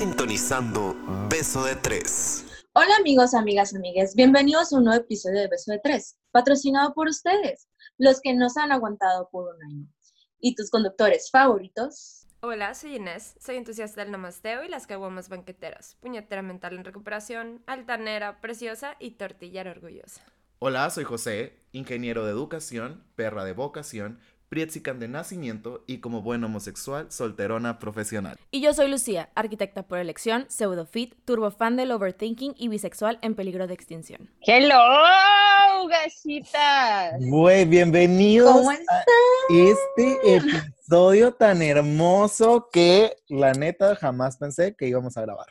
sintonizando Beso de Tres. Hola amigos, amigas, amigues. Bienvenidos a un nuevo episodio de Beso de Tres, patrocinado por ustedes, los que nos han aguantado por un año. ¿Y tus conductores favoritos? Hola, soy Inés, soy entusiasta del namasteo y las caguamas banqueteras, puñetera mental en recuperación, altanera, preciosa y tortillera orgullosa. Hola, soy José, ingeniero de educación, perra de vocación, Prietzican de nacimiento y como buen homosexual, solterona profesional. Y yo soy Lucía, arquitecta por elección, pseudofit, turbofan del overthinking y bisexual en peligro de extinción. ¡Hello, gasitas! Muy bienvenidos ¿Cómo a están? este episodio tan hermoso que la neta jamás pensé que íbamos a grabar.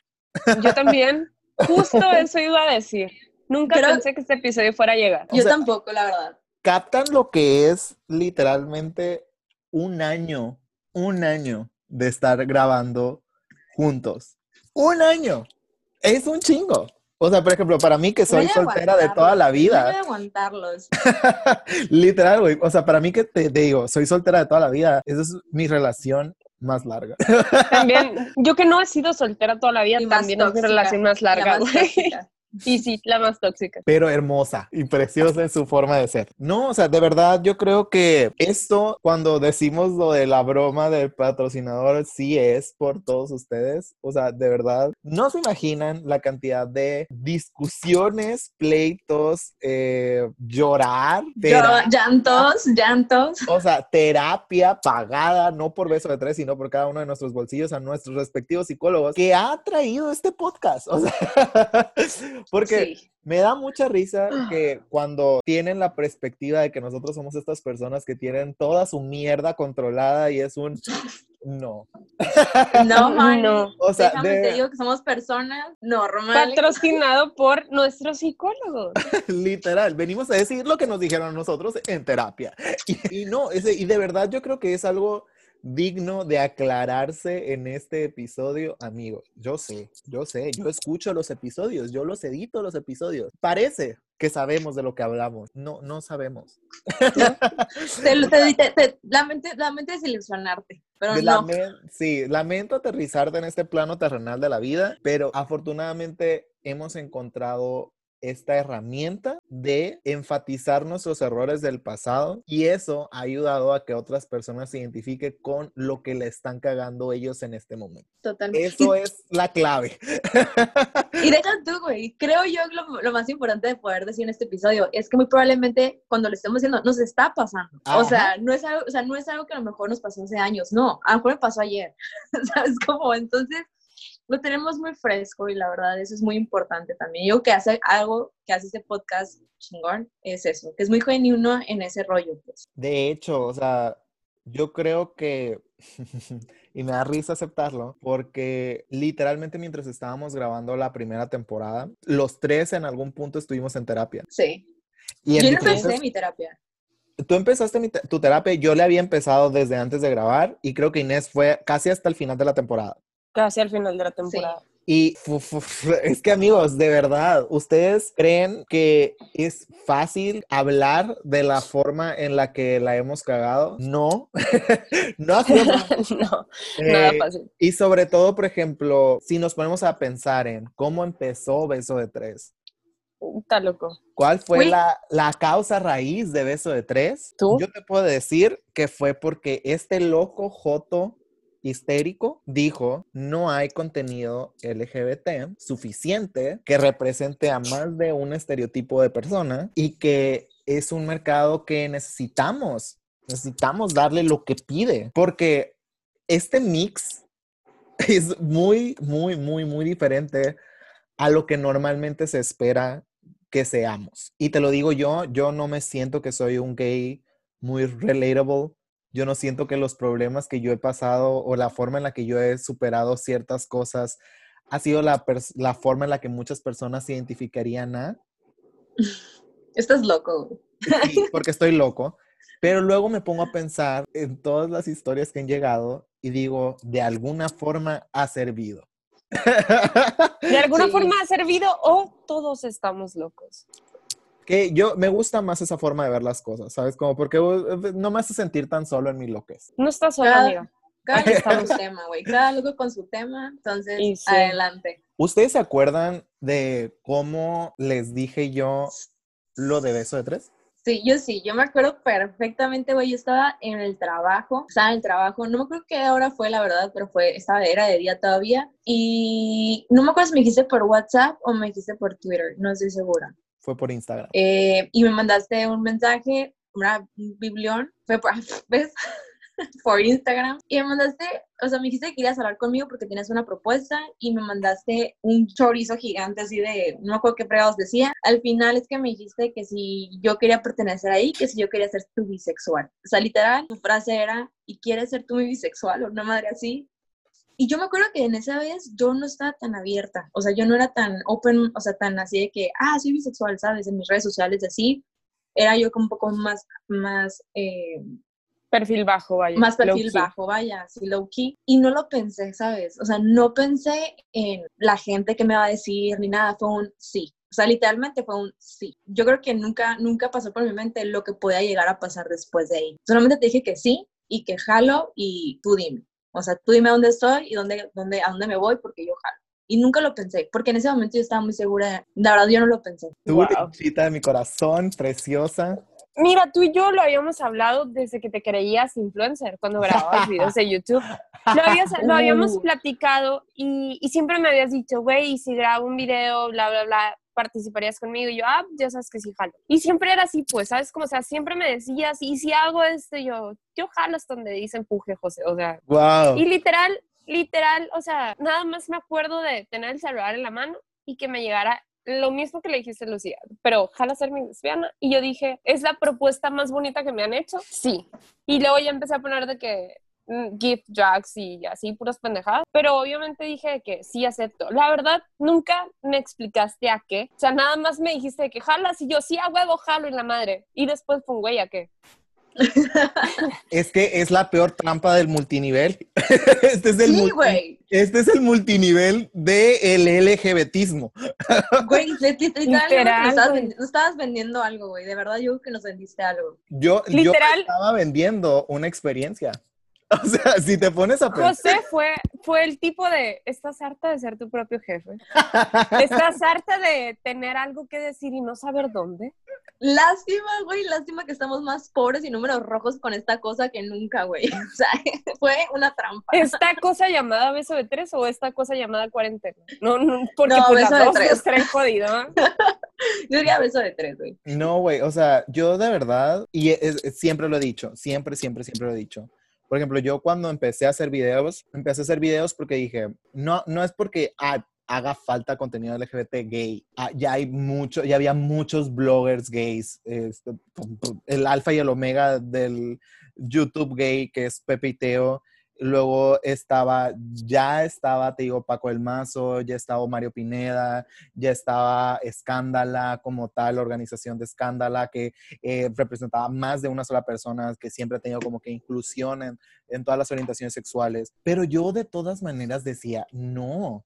Yo también, justo eso iba a decir. Nunca Creo- pensé que este episodio fuera a llegar. Yo sea- tampoco, la verdad. Captan lo que es literalmente un año, un año de estar grabando juntos. Un año. Es un chingo. O sea, por ejemplo, para mí que soy soltera de toda la Voy vida. aguantarlos. Literal, güey. O sea, para mí que te, te digo, soy soltera de toda la vida. Esa es mi relación más larga. También, yo que no he sido soltera toda la vida, Y también es mi relación más La larga, güey. Y sí, la más tóxica. pero hermosa y preciosa en su forma de ser. No, o sea, de verdad yo creo que esto, cuando decimos lo de la broma del patrocinador, sí es por todos ustedes. O sea, de verdad, no se imaginan la cantidad de discusiones, pleitos, eh, llorar, Yo, llantos, llantos. o sea, terapia pagada, no por beso de tres, sino por cada uno de nuestros bolsillos a nuestros respectivos psicólogos que ha traído este podcast. O sea, porque Sí. me da mucha risa que cuando tienen la perspectiva de que nosotros somos estas personas que tienen toda su mierda controlada y es un no. No, man. No. O sea, Déjame de- te digo que somos personas normales. Patrocinado por nuestros psicólogos. literal, venimos a decir lo que nos dijeron nosotros en terapia. Y, y no, ese, y de verdad yo creo que es algo digno de aclararse en este episodio, amigos. Yo sé, yo sé, yo escucho los episodios, yo los edito los episodios. Parece que sabemos de lo que hablamos. No, no sabemos. Te, te, te- te- lamento, lamento desilusionarte, pero De no. lamen- sí, lamento aterrizarte en este plano terrenal de la vida, pero afortunadamente hemos encontrado esta herramienta de enfatizar nuestros errores del pasado y eso ha ayudado a que otras personas se identifiquen con lo que le están cagando ellos en este momento. Totalmente. Eso es la clave. Y deja tú, güey. Creo yo lo, lo más importante de poder decir en este episodio es que muy probablemente cuando lo estemos haciendo nos está pasando. O sea, no es algo, o sea, no es algo que a lo mejor nos pasó hace años. No, a lo mejor me pasó ayer. ¿Sabes cómo? Entonces, lo tenemos muy fresco y la verdad eso es muy importante también. Yo que hace algo que hace este podcast chingón es eso, que es muy genuino en ese rollo, pues. De hecho, o sea, yo creo que, y me da risa aceptarlo, porque literalmente mientras estábamos grabando la primera temporada, los tres en algún punto estuvimos en terapia. Sí. Y Yo no diferentes- empecé mi terapia. Tú empezaste mi te- tu terapia, yo le había empezado desde antes de grabar y creo que Inés fue casi hasta el final de la temporada. Casi al final de la temporada. Y es que amigos, de verdad, ¿ustedes creen que es fácil hablar de la forma en la que la hemos cagado? No, no ha sido fácil. no, nada Eh, fácil. Y sobre todo, por ejemplo, si nos ponemos a pensar en cómo empezó Beso de Tres, Está loco. ¿cuál fue la, la causa raíz de Beso de Tres? ¿Tú? Yo te puedo decir que fue porque este loco Joto histérico dijo no hay contenido LGBT suficiente que represente a más de un estereotipo de persona y que es un mercado que necesitamos, necesitamos darle lo que pide, porque este mix es muy, muy, muy, muy diferente a lo que normalmente se espera que seamos. Y te lo digo yo, yo no me siento que soy un gay muy relatable. Yo no siento que los problemas que yo he pasado o la forma en la que yo he superado ciertas cosas ha sido la, forma en la que muchas personas se identificarían a. Estás loco. Sí, porque estoy loco. Pero luego me pongo a pensar en todas las historias que han llegado y digo, de alguna forma ha servido. De alguna Sí. forma ha servido o todos estamos locos. Que yo me gusta más esa forma de ver las cosas, ¿sabes? Como porque uh, no me hace sentir tan solo en mi loquez. No estás sola, Cada- amiga. Cada loco con su tema, güey. Cada loco con su tema. Entonces, sí. adelante. ¿Ustedes se acuerdan de cómo les dije yo lo de beso de tres? Sí, yo sí, yo me acuerdo perfectamente, güey, yo estaba en el trabajo, estaba en el trabajo, no me acuerdo qué hora fue, la verdad, pero fue, estaba, era de día todavía, y no me acuerdo si me dijiste por WhatsApp o me dijiste por Twitter, no estoy segura. Fue por Instagram. Eh, y me mandaste un mensaje, una un biblión, fue por, ¿ves? por Instagram, y me mandaste, o sea, me dijiste que querías hablar conmigo porque tienes una propuesta, y me mandaste un chorizo gigante así de, no me acuerdo qué fregados decía, al final es que me dijiste que si yo quería pertenecer ahí, que si yo quería ser tu bisexual. O sea, literal, tu frase era, ¿y quieres ser tú mi bisexual? O una madre así. Y yo me acuerdo que en esa vez yo no estaba tan abierta, o sea, yo no era tan open, o sea, tan así de que, ah, soy bisexual, ¿sabes? En mis redes sociales, así. Era yo como un poco más, más, eh, Perfil bajo, vaya. más perfil bajo, vaya, así low key. Y no lo pensé, ¿sabes? O sea, no pensé en la gente que me va a decir ni nada, fue un sí. O sea, literalmente fue un sí. Yo creo que nunca, nunca pasó por mi mente lo que podía llegar a pasar después de ahí. Solamente te dije que sí y que jalo y tú dime. O sea, tú dime dónde estoy y dónde, dónde, a dónde me voy porque yo jalo. Y nunca lo pensé, porque en ese momento yo estaba muy segura. de- La verdad, yo no lo pensé. Tú, Wow. lechita de mi corazón, preciosa. Mira, tú y yo lo habíamos hablado desde que te creías influencer, cuando grababas videos de YouTube. Lo, habías- lo habíamos Uh. platicado y, y siempre me habías dicho, güey, si grabo un video, bla, bla, bla, participarías conmigo. Y yo, ah, ya sabes que sí jalo. Y siempre era así, pues, ¿sabes? Como, o sea, siempre me decías, y si hago esto, yo, yo jalo hasta donde dice empuje, José. O sea, Wow. y literal, literal, o sea, nada más me acuerdo de tener el celular en la mano y que me llegara lo mismo que le dijiste Lucía, pero jala ser mi lesbiana. Y yo dije, ¿es la propuesta más bonita que me han hecho? Sí. Y luego ya empecé a poner de que gift drugs y así puras pendejadas, pero obviamente dije que sí acepto. La verdad, nunca me explicaste a qué. O sea, nada más me dijiste de que jalas y yo sí a huevo jalo en la madre. Y después fue un güey a qué. Es que es la peor trampa del multinivel. este, es el Sí, multi- güey. este es el multinivel del LGBTismo. Güey, li- li- literal, yo estabas, estabas vendiendo algo, güey. De verdad, yo creo que nos vendiste algo. Yo, yo Literal. estaba vendiendo una experiencia. O sea, si te pones a pensar. José fue, fue el tipo de, estás harta de ser tu propio jefe. Estás harta de tener algo que decir y no saber dónde. Lástima, güey, lástima que estamos más pobres y números rojos con esta cosa que nunca, güey. O sea, fue una trampa. ¿Esta cosa llamada beso de tres o esta cosa llamada cuarentena? No, no, porque No, pues beso las de dos tres. nos traen jodido. Yo diría beso de tres, güey. No, güey, o sea, yo de verdad, y es- es- siempre lo he dicho, siempre, siempre, siempre lo he dicho. Por ejemplo, yo cuando empecé a hacer videos, empecé a hacer videos porque dije, no, no es porque ah, haga falta contenido LGBT gay. Ah, ya hay mucho, ya había muchos bloggers gays. este, el alfa y el omega del YouTube gay, que es Pepe y Teo. Luego estaba, ya estaba, te digo, Paco El Mazo, ya estaba Mario Pineda, ya estaba Escándala como tal, organización de Escándala, que eh, representaba más de una sola persona, que siempre ha tenido como que inclusión en, en todas las orientaciones sexuales. Pero yo de todas maneras decía, no,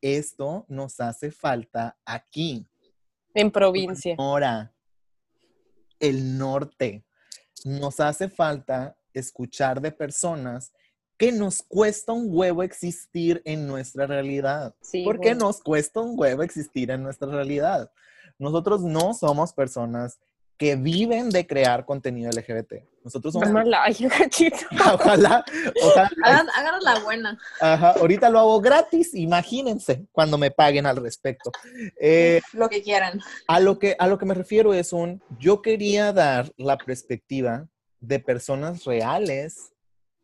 esto nos hace falta aquí. En provincia. Ahora, el norte. Nos hace falta escuchar de personas que nos cuesta un huevo existir en nuestra realidad. Sí, ¿Por qué güey. nos cuesta un huevo existir en nuestra realidad? Nosotros no somos personas que viven de crear contenido LGBT. Nosotros somos... Gachito. Ojalá, ojalá. Hagan, hagan la buena. Ajá, ahorita lo hago gratis, imagínense cuando me paguen al respecto. Eh, Lo que quieran. a, lo que, a lo que me refiero es un, yo quería dar la perspectiva de personas reales,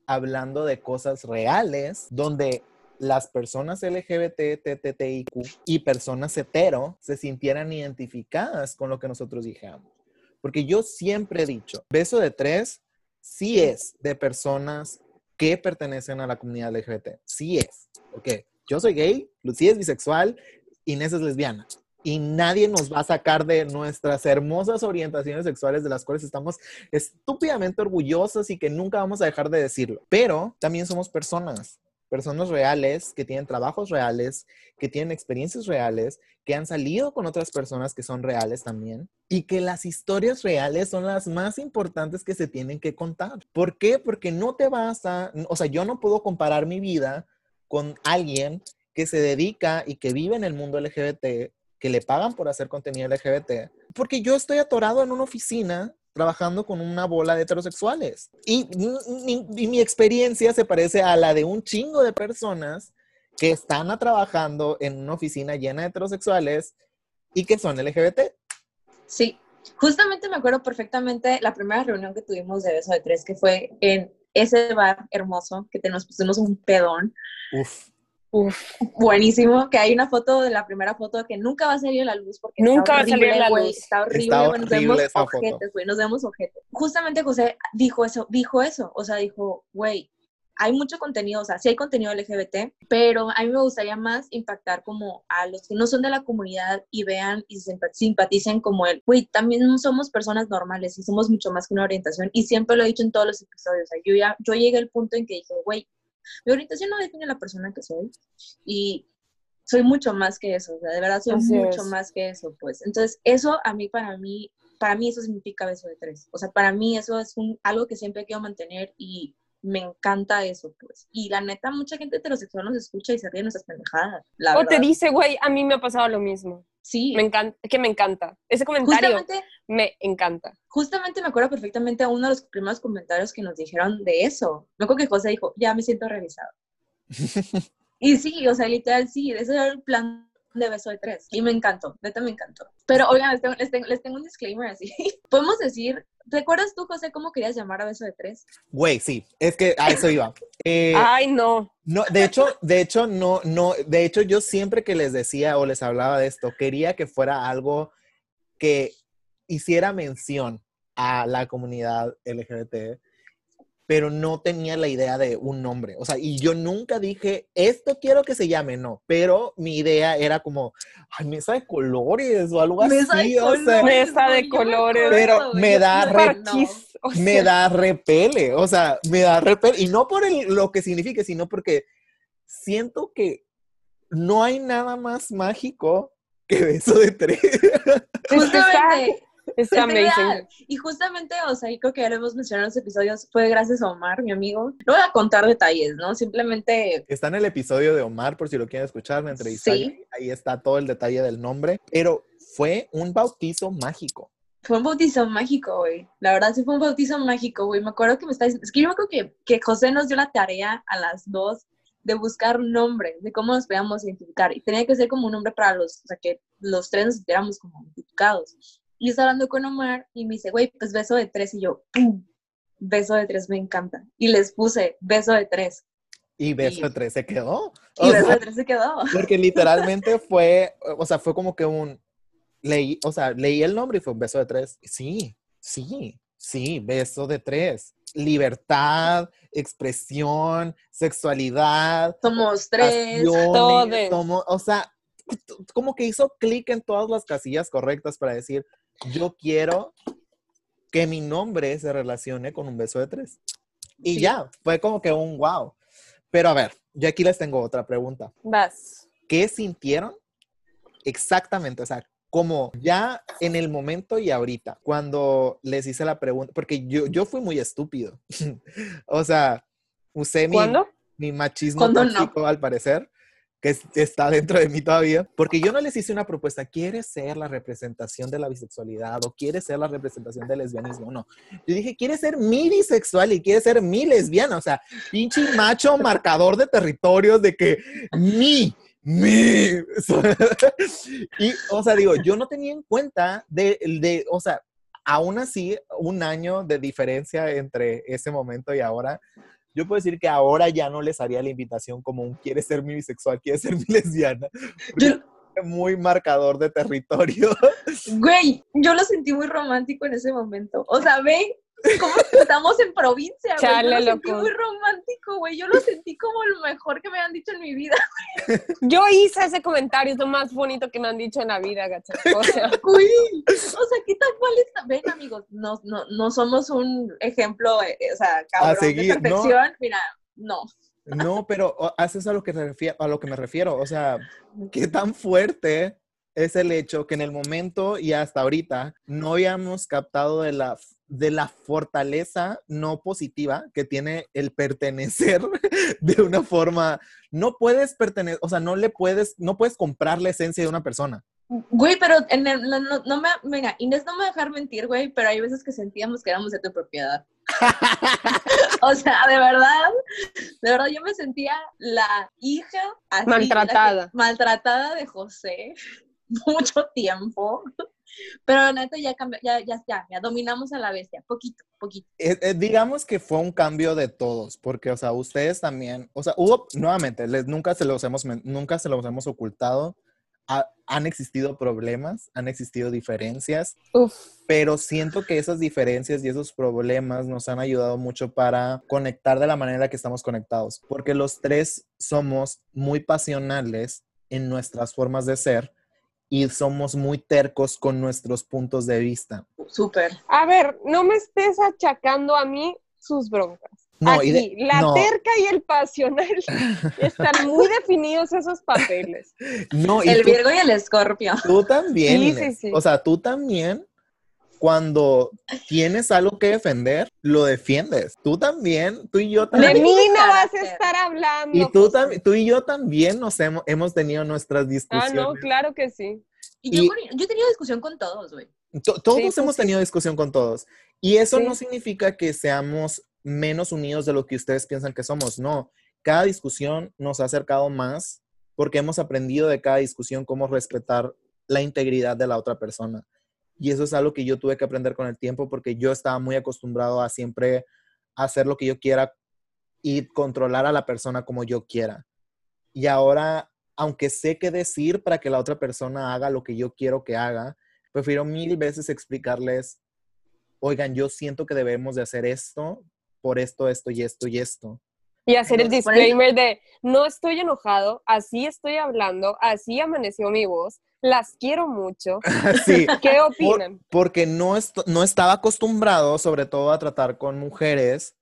hablando de cosas reales, donde las personas LGBT, TTTIQ y personas hetero se sintieran identificadas con lo que nosotros dijamos. Porque yo siempre he dicho, beso de tres sí es de personas que pertenecen a la comunidad LGBT. Sí es. Porque yo soy gay, Lucía es bisexual, Inés es lesbiana. Y nadie nos va a sacar de nuestras hermosas orientaciones sexuales de las cuales estamos estúpidamente orgullosos y que nunca vamos a dejar de decirlo. Pero también somos personas personas reales, que tienen trabajos reales, que tienen experiencias reales, que han salido con otras personas que son reales también, y que las historias reales son las más importantes que se tienen que contar. ¿Por qué? Porque no te vas a, o sea, yo no puedo comparar mi vida con alguien que se dedica y que vive en el mundo LGBT, que le pagan por hacer contenido LGBT, porque yo estoy atorado en una oficina trabajando con una bola de heterosexuales. Y, mi experiencia se parece a la de un chingo de personas que están trabajando en una oficina llena de heterosexuales y que son LGBT. Sí, justamente me acuerdo perfectamente la primera reunión que tuvimos de Beso de Tres, que fue en ese bar hermoso que nos pusimos un pedón. Uf. Uf, buenísimo, que hay una foto de la primera foto que nunca va a salir a la luz porque nunca va a salir a la luz. Está horrible, nos vemos ojetes, güey, nos vemos ojetes. Justamente José dijo eso, dijo eso, o sea, dijo, güey, hay mucho contenido, o sea, sí hay contenido LGBT, pero a mí me gustaría más impactar como a los que no son de la comunidad y vean y simpaticen como él. Güey, también somos personas normales y somos mucho más que una orientación y siempre lo he dicho en todos los episodios. O sea, yo ya, yo llegué al punto en que dije, güey, mi orientación no define la persona que soy y soy mucho más que eso, o sea, de verdad soy mucho más que eso, pues. Entonces, eso a mí, para mí, para mí eso significa beso de tres. O sea, para mí eso es un, algo que siempre quiero mantener y me encanta eso, pues. Y la neta, mucha gente heterosexual nos escucha y se ríe de nuestras pendejadas. o te dice, güey, a mí me ha pasado lo mismo. Sí. Me encanta, que me encanta. Ese comentario me encanta. Justamente me acuerdo perfectamente a uno de los primeros comentarios que nos dijeron de eso. Me acuerdo que José dijo, ya me siento realizado. y sí, o sea, literal, sí, ese era el plan de beso de tres. Y me encantó, neta me encantó. Pero oigan, les tengo, les tengo, les tengo un disclaimer así. Podemos decir ¿Recuerdas tú, José, cómo querías llamar a beso de tres? Güey, sí, es que a eso iba. Eh, Ay, no. No, de hecho, de hecho, no, no, de hecho, yo siempre que les decía o les hablaba de esto, quería que fuera algo que hiciera mención a la comunidad LGBT pero no tenía la idea de un nombre. O sea, y yo nunca dije, esto quiero que se llame, no, pero mi idea era como, ay, mesa de colores o algo así. o sea, mesa de colores. Pero me da, me da repele, o sea, me da repele. Y no por lo que signifique, sino porque siento que no hay nada más mágico que beso de tres. Justamente, es amazing. Y justamente, o sea, y creo que ya lo hemos mencionado en los episodios, fue gracias a Omar, mi amigo. No voy a contar detalles, ¿no? Simplemente... Está en el episodio de Omar, por si lo quieren escuchar, me entrevisté. Sí. Ahí está todo el detalle del nombre. Pero fue un bautizo mágico. Fue un bautizo mágico, güey. La verdad sí fue un bautizo mágico, güey. Me acuerdo que me está diciendo... Es que yo me acuerdo que, que José nos dio la tarea a las dos de buscar un nombre, de cómo nos podíamos identificar. Y tenía que ser como un nombre para los, o sea, que los tres nos sintiéramos como identificados. Y estaba hablando con Omar y me dice, güey, pues beso de tres. Y yo, ¡pum! Beso de tres, me encanta. Y les puse beso de tres. Y beso de tres se quedó. Y beso de tres se quedó. Porque literalmente fue, o sea, fue como que un, leí, o sea, leí el nombre y fue un beso de tres. Sí, sí, sí, beso de tres. Libertad, expresión, sexualidad. Somos tres. Somos, o sea, como que hizo clic en todas las casillas correctas para decir, yo quiero que mi nombre se relacione con un beso de tres. Y ya, fue como que un wow. Pero a ver, yo aquí les tengo otra pregunta. Vas. ¿Qué sintieron exactamente? O sea, como ya en el momento y ahorita, cuando les hice la pregunta, porque yo, yo fui muy estúpido. o sea, usé mi, mi machismo tóxico al parecer está dentro de mí todavía, porque yo no les hice una propuesta, ¿quieres ser la representación de la bisexualidad o quieres ser la representación del lesbianismo? No, yo dije, ¿quieres ser mi bisexual y quieres ser mi lesbiana? O sea, pinche macho marcador de territorios de que mi, mi. y, o sea, digo, yo no tenía en cuenta de, de, o sea, aún así, un año de diferencia entre ese momento y ahora, yo puedo decir que ahora ya no les haría la invitación como un quiere ser mi bisexual, quiere ser mi lesbiana. Yo, muy marcador de territorio. Güey, yo lo sentí muy romántico en ese momento. O sea, ve ¿Cómo estamos en provincia, güey? Chale, yo lo sentí muy romántico, güey. Yo lo sentí como lo mejor que me han dicho en mi vida. Yo hice ese comentario, es lo más bonito que me han dicho en la vida, gacha. O sea, güey, o sea, ¿qué tal cual está? Ven, amigos, no, no, no somos un ejemplo, eh, o sea, cabrón de perfección. Mira, no. No, pero o- eso es a lo que refiero, a lo que me refiero. O sea, qué tan fuerte es el hecho que en el momento y hasta ahorita no habíamos captado de la, de la fortaleza no positiva que tiene el pertenecer de una forma. No puedes pertenecer, o sea, no le puedes, no puedes comprar la esencia de una persona. Güey, pero en el- no, no- no me, venga, Inés no me va a dejar mentir, güey, pero hay veces que sentíamos que éramos de tu propiedad. o sea, de verdad, de verdad yo me sentía la hija así, Maltratada. la que- maltratada de José mucho tiempo. Pero neta ya cambió, ya, ya, ya, ya dominamos a la bestia, poquito, poquito. Eh, eh, digamos que fue un cambio de todos, porque, o sea, ustedes también, o sea, hubo, nuevamente, les, nunca, se los hemos, nunca se los hemos ocultado, ha- han existido problemas, han existido diferencias, Uf. pero siento que esas diferencias y esos problemas nos han ayudado mucho para conectar de la manera que estamos conectados, porque los tres somos muy pasionales en nuestras formas de ser y somos muy tercos con nuestros puntos de vista. Súper. A ver, no me estés achacando a mí sus broncas. No, de- Aquí, la no. terca y el pasional están muy definidos esos papeles. No, y El tú- Virgo y el Escorpio. Tú también. Sí, sí, sí. O sea, tú también, cuando tienes algo que defender, lo defiendes. Tú también, tú y yo De también. mí tiene no vas a estar hablando. Y tú, también, tú y yo también nos hemos, hemos tenido nuestras Ah, discusiones. no, claro que sí. Y yo, Y- con- yo he tenido discusión con todos, güey. To- todos Sí, sí, hemos sí. tenido discusión con todos. Y eso Sí. no significa que seamos menos unidos de lo que ustedes piensan que somos. No, cada discusión nos ha acercado más porque hemos aprendido de cada discusión cómo respetar la integridad de la otra persona. Y eso es algo que yo tuve que aprender con el tiempo porque yo estaba muy acostumbrado a siempre hacer lo que yo quiera y controlar a la persona como yo quiera. Y ahora, aunque sé qué decir para que la otra persona haga lo que yo quiero que haga, prefiero mil veces explicarles, oigan, yo siento que debemos de hacer esto por esto, esto y esto y esto. Y hacer el Por disclaimer de no estoy enojado, así estoy hablando, así amaneció mi voz, las quiero mucho. Sí, ¿Qué por- opinan? porque no, est- no estaba acostumbrado, sobre todo, a tratar con mujeres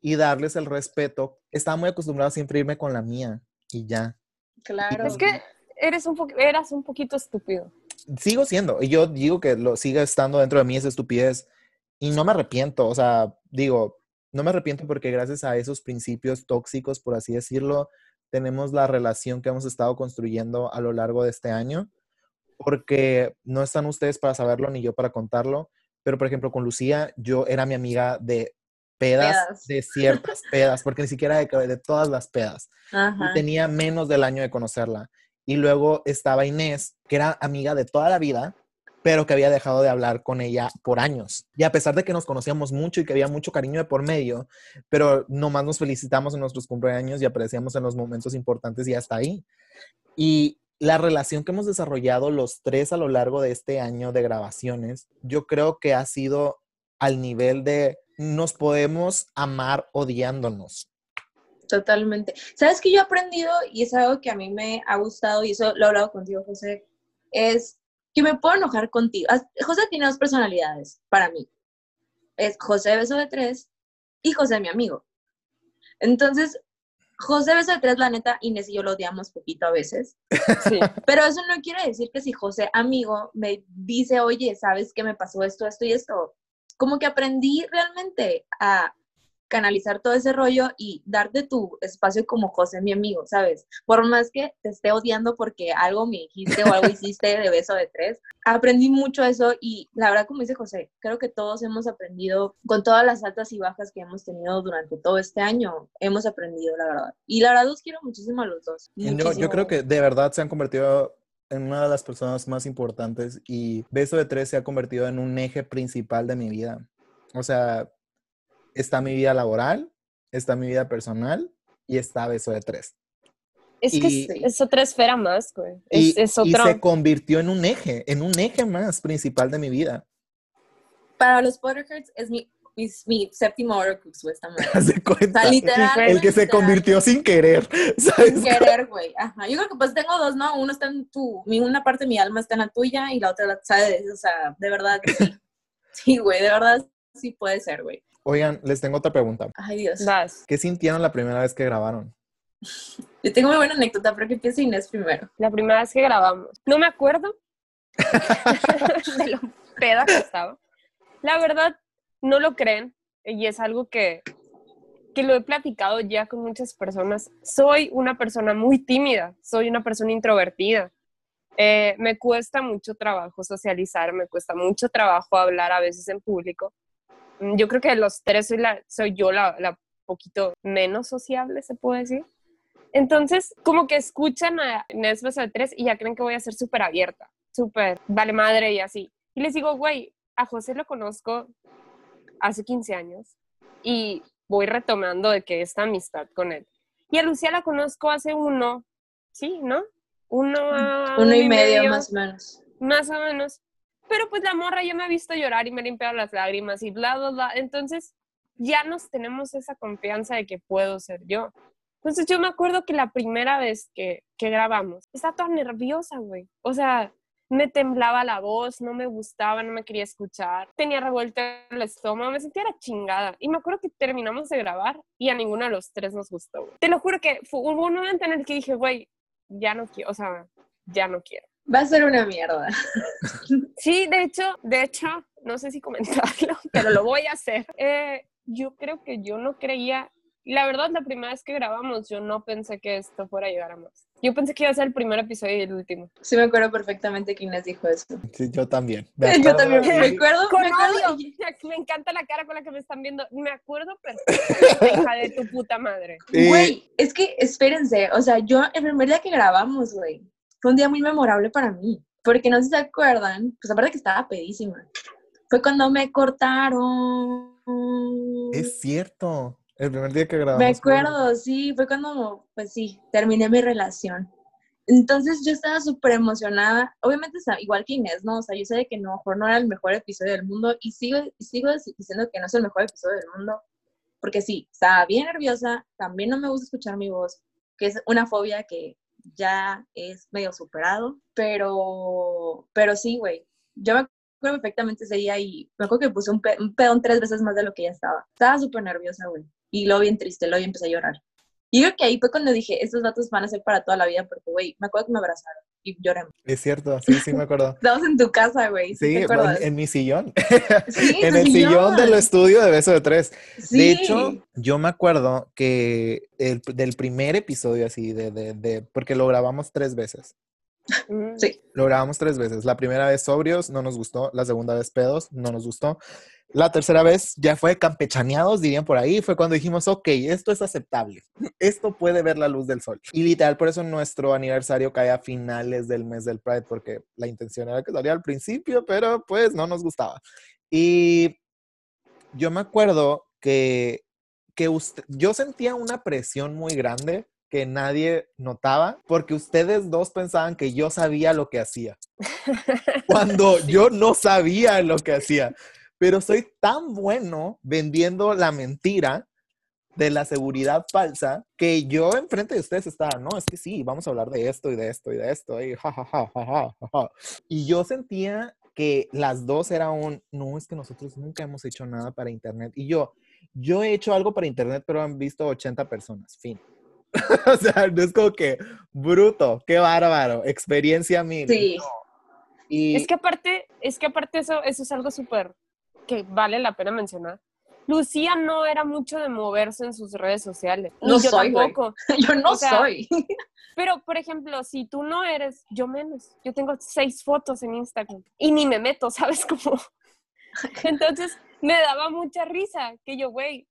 y darles el respeto. Estaba muy acostumbrado a siempre irme con la mía y ya. Claro. Es que eres un eras un poquito estúpido. Sigo siendo, y yo digo que lo sigue estando dentro de mí esa estupidez y no me arrepiento, o sea, digo, no me arrepiento porque gracias a esos principios tóxicos, por así decirlo, tenemos la relación que hemos estado construyendo a lo largo de este año, porque no están ustedes para saberlo ni yo para contarlo, pero por ejemplo con Lucía, yo era mi amiga de pedas, Pedas. de ciertas pedas, porque ni siquiera de, de todas las pedas Ajá. y tenía menos del año de conocerla. Y luego estaba Inés, que era amiga de toda la vida, pero que había dejado de hablar con ella por años. Y a pesar de que nos conocíamos mucho y que había mucho cariño de por medio, pero nomás nos felicitamos en nuestros cumpleaños y apreciamos en los momentos importantes y hasta ahí. Y la relación que hemos desarrollado los tres a lo largo de este año de grabaciones, yo creo que ha sido al nivel de nos podemos amar odiándonos. Totalmente. ¿Sabes que yo he aprendido y es algo que a mí me ha gustado y eso lo he hablado contigo, José? Es que me puedo enojar contigo. As- José tiene dos personalidades para mí. Es José Beso de Tres y José mi amigo. Entonces, José Beso de Tres, la neta, Inés y yo lo odiamos poquito a veces. Sí. Pero eso no quiere decir que si José, amigo, me dice, oye, ¿sabes qué me pasó esto, esto y esto? Como que aprendí realmente a canalizar todo ese rollo y darte tu espacio como José, mi amigo, ¿sabes? Por más que te esté odiando porque algo me dijiste o algo hiciste de beso de tres, aprendí mucho eso y la verdad, como dice José, creo que todos hemos aprendido con todas las altas y bajas que hemos tenido durante todo este año, hemos aprendido, la verdad. Y la verdad los quiero muchísimo a los dos. Yo, yo creo que de verdad se han convertido en una de las personas más importantes y Beso de Tres se ha convertido en un eje principal de mi vida. O sea, está mi vida laboral, está mi vida personal y está Beso de Tres. Es que es, es otra esfera más, güey. Y, Es, se convirtió en un eje, en un eje más principal de mi vida. Para los Potterheads es mi, mi, mi séptimo Horcrux, güey, esta madre. Haz de O cuenta. sea, literal. el que se convirtió sin querer, ¿sabes? Sin querer, güey. Ajá. Yo creo que pues tengo dos, ¿no? Uno está en tu, una parte de mi alma está en la tuya y la otra, la- ¿sabes? O sea, de verdad, sí. Sí, güey, de verdad sí puede ser, güey. Oigan, les tengo otra pregunta. Ay, Dios. Vas. ¿Qué sintieron la primera vez que grabaron? Yo tengo muy buena anécdota, pero que empiece Inés primero. La primera vez que grabamos. No me acuerdo de lo peda que estaba. La verdad, no lo creen y es algo que, que lo he platicado ya con muchas personas. Soy una persona muy tímida, soy una persona introvertida. Eh, me cuesta mucho trabajo socializar, me cuesta mucho trabajo hablar a veces en público. Mm, Yo creo que de los tres soy, la, soy yo la, la poquito menos sociable, se puede decir. Entonces, como que escuchan a Inés de Tres y ya creen que voy a ser súper abierta, súper vale madre y así. Y les digo, güey, a José lo conozco hace 15 años y voy retomando de que esta amistad con él. Y a Lucía la conozco hace uno, sí, ¿no? Uno, a Uno y medio, más o menos. más o menos. Pero pues la morra ya me ha visto llorar y me ha limpiado las lágrimas y bla, bla, bla. Entonces ya nos tenemos esa confianza de que puedo ser yo. Entonces yo me acuerdo que la primera vez que, que grabamos, estaba toda nerviosa, güey. O sea, me temblaba la voz, no me gustaba, no me quería escuchar, tenía revuelto el estómago, me sentía la chingada. Y me acuerdo que terminamos de grabar y a ninguno de los tres nos gustó, güey. Te lo juro que fue, hubo un momento en el que dije, güey, ya no quiero, o sea, ya no quiero. Va a ser una mierda. Sí, de hecho, de hecho, no sé si comentarlo, pero lo voy a hacer. Eh, yo creo que yo no creía, la verdad, la primera vez que grabamos, yo no pensé que esto fuera a llegar a más. Yo pensé que iba a ser el primer episodio y el último. Sí me acuerro perfectamente que Inés dijo eso. Sí, yo también. Yo también me acuerdo. Con me acuerdo- odio. Me encanta la cara con la que me están viendo. Me acuerdo perfectamente, hija de tu puta madre. Y- Güey, es que espérense, o sea, yo el primer día que grabamos, güey, fue un día muy memorable para mí, porque no sé si se acuerdan, pues aparte que estaba pedísima, fue cuando me cortaron. Es cierto. El primer día que grabamos. Me acuerdo, sí, fue cuando, pues sí, terminé mi relación. Entonces yo estaba súper emocionada, obviamente igual que Inés, ¿no? O sea, yo sé de que no, mejor no era el mejor episodio del mundo y sigo, y sigo diciendo que no es el mejor episodio del mundo, porque sí, estaba bien nerviosa, también no me gusta escuchar mi voz, que es una fobia que ya es medio superado, pero, pero sí, güey, yo me acuerdo perfectamente ese día y me acuerdo que puse un, pe- un pedón tres veces más de lo que ya estaba. Estaba súper nerviosa, güey, y luego bien triste, luego empecé a llorar. Y creo que ahí fue cuando dije, estos datos van a ser para toda la vida, porque, güey, me acuerdo que me abrazaron y. Es cierto, sí, sí me acuerdo. Estábamos en tu casa, güey, ¿sí, en, mi sillón. Sí, en el sillón del estudio de Beso de Tres. Sí. De hecho, yo me acuerdo que el, del primer episodio así, de, de, de, porque lo grabamos tres veces. Mm. Sí. Lo grabamos tres veces. La primera vez sobrios, no nos gustó. La segunda vez pedos, no nos gustó. La tercera vez ya fue campechaneados, dirían por ahí. Fue cuando dijimos, ok, esto es aceptable. Esto puede ver la luz del sol. Y literal, por eso nuestro aniversario cae a finales del mes del Pride, porque la intención era que saliera al principio, pero pues no nos gustaba. Y yo me acuerdo que, que usted, yo sentía una presión muy grande que nadie notaba porque ustedes dos pensaban que yo sabía lo que hacía. Cuando yo no sabía lo que hacía. Pero soy tan bueno vendiendo la mentira de la seguridad falsa que yo enfrente de ustedes estaba, no, es que sí, vamos a hablar de esto y de esto y de esto y ja, ja, ja, ja, ja". Y yo sentía que las dos era un, no, es que nosotros nunca hemos hecho nada para internet. Y yo, yo he hecho algo para internet, pero han visto 80 personas, fin. o sea, no es como que bruto, qué bárbaro, experiencia mil. Sí. Y Es que aparte, es que aparte eso, eso es algo súper que vale la pena mencionar. Lucía no era mucho de moverse en sus redes sociales. No y yo soy, güey. tampoco. yo no o sea, soy. Pero, por ejemplo, si tú no eres, yo menos. Yo tengo seis fotos en Instagram y ni me meto, ¿sabes cómo? Entonces, me daba mucha risa que yo, güey,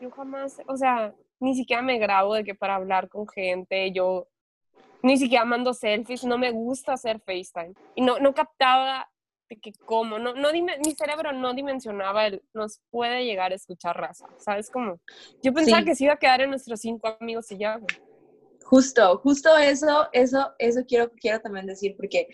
yo jamás, o sea, ni siquiera me grabo de que para hablar con gente, yo ni siquiera mando selfies, no me gusta hacer FaceTime. Y no, no captaba de que cómo, no, no dime- mi cerebro no dimensionaba el, nos puede llegar a escuchar raza, ¿sabes cómo? Yo pensaba Sí. que se iba a quedar en nuestros cinco amigos y ya, güey. Justo, justo eso, eso, eso quiero, quiero también decir, porque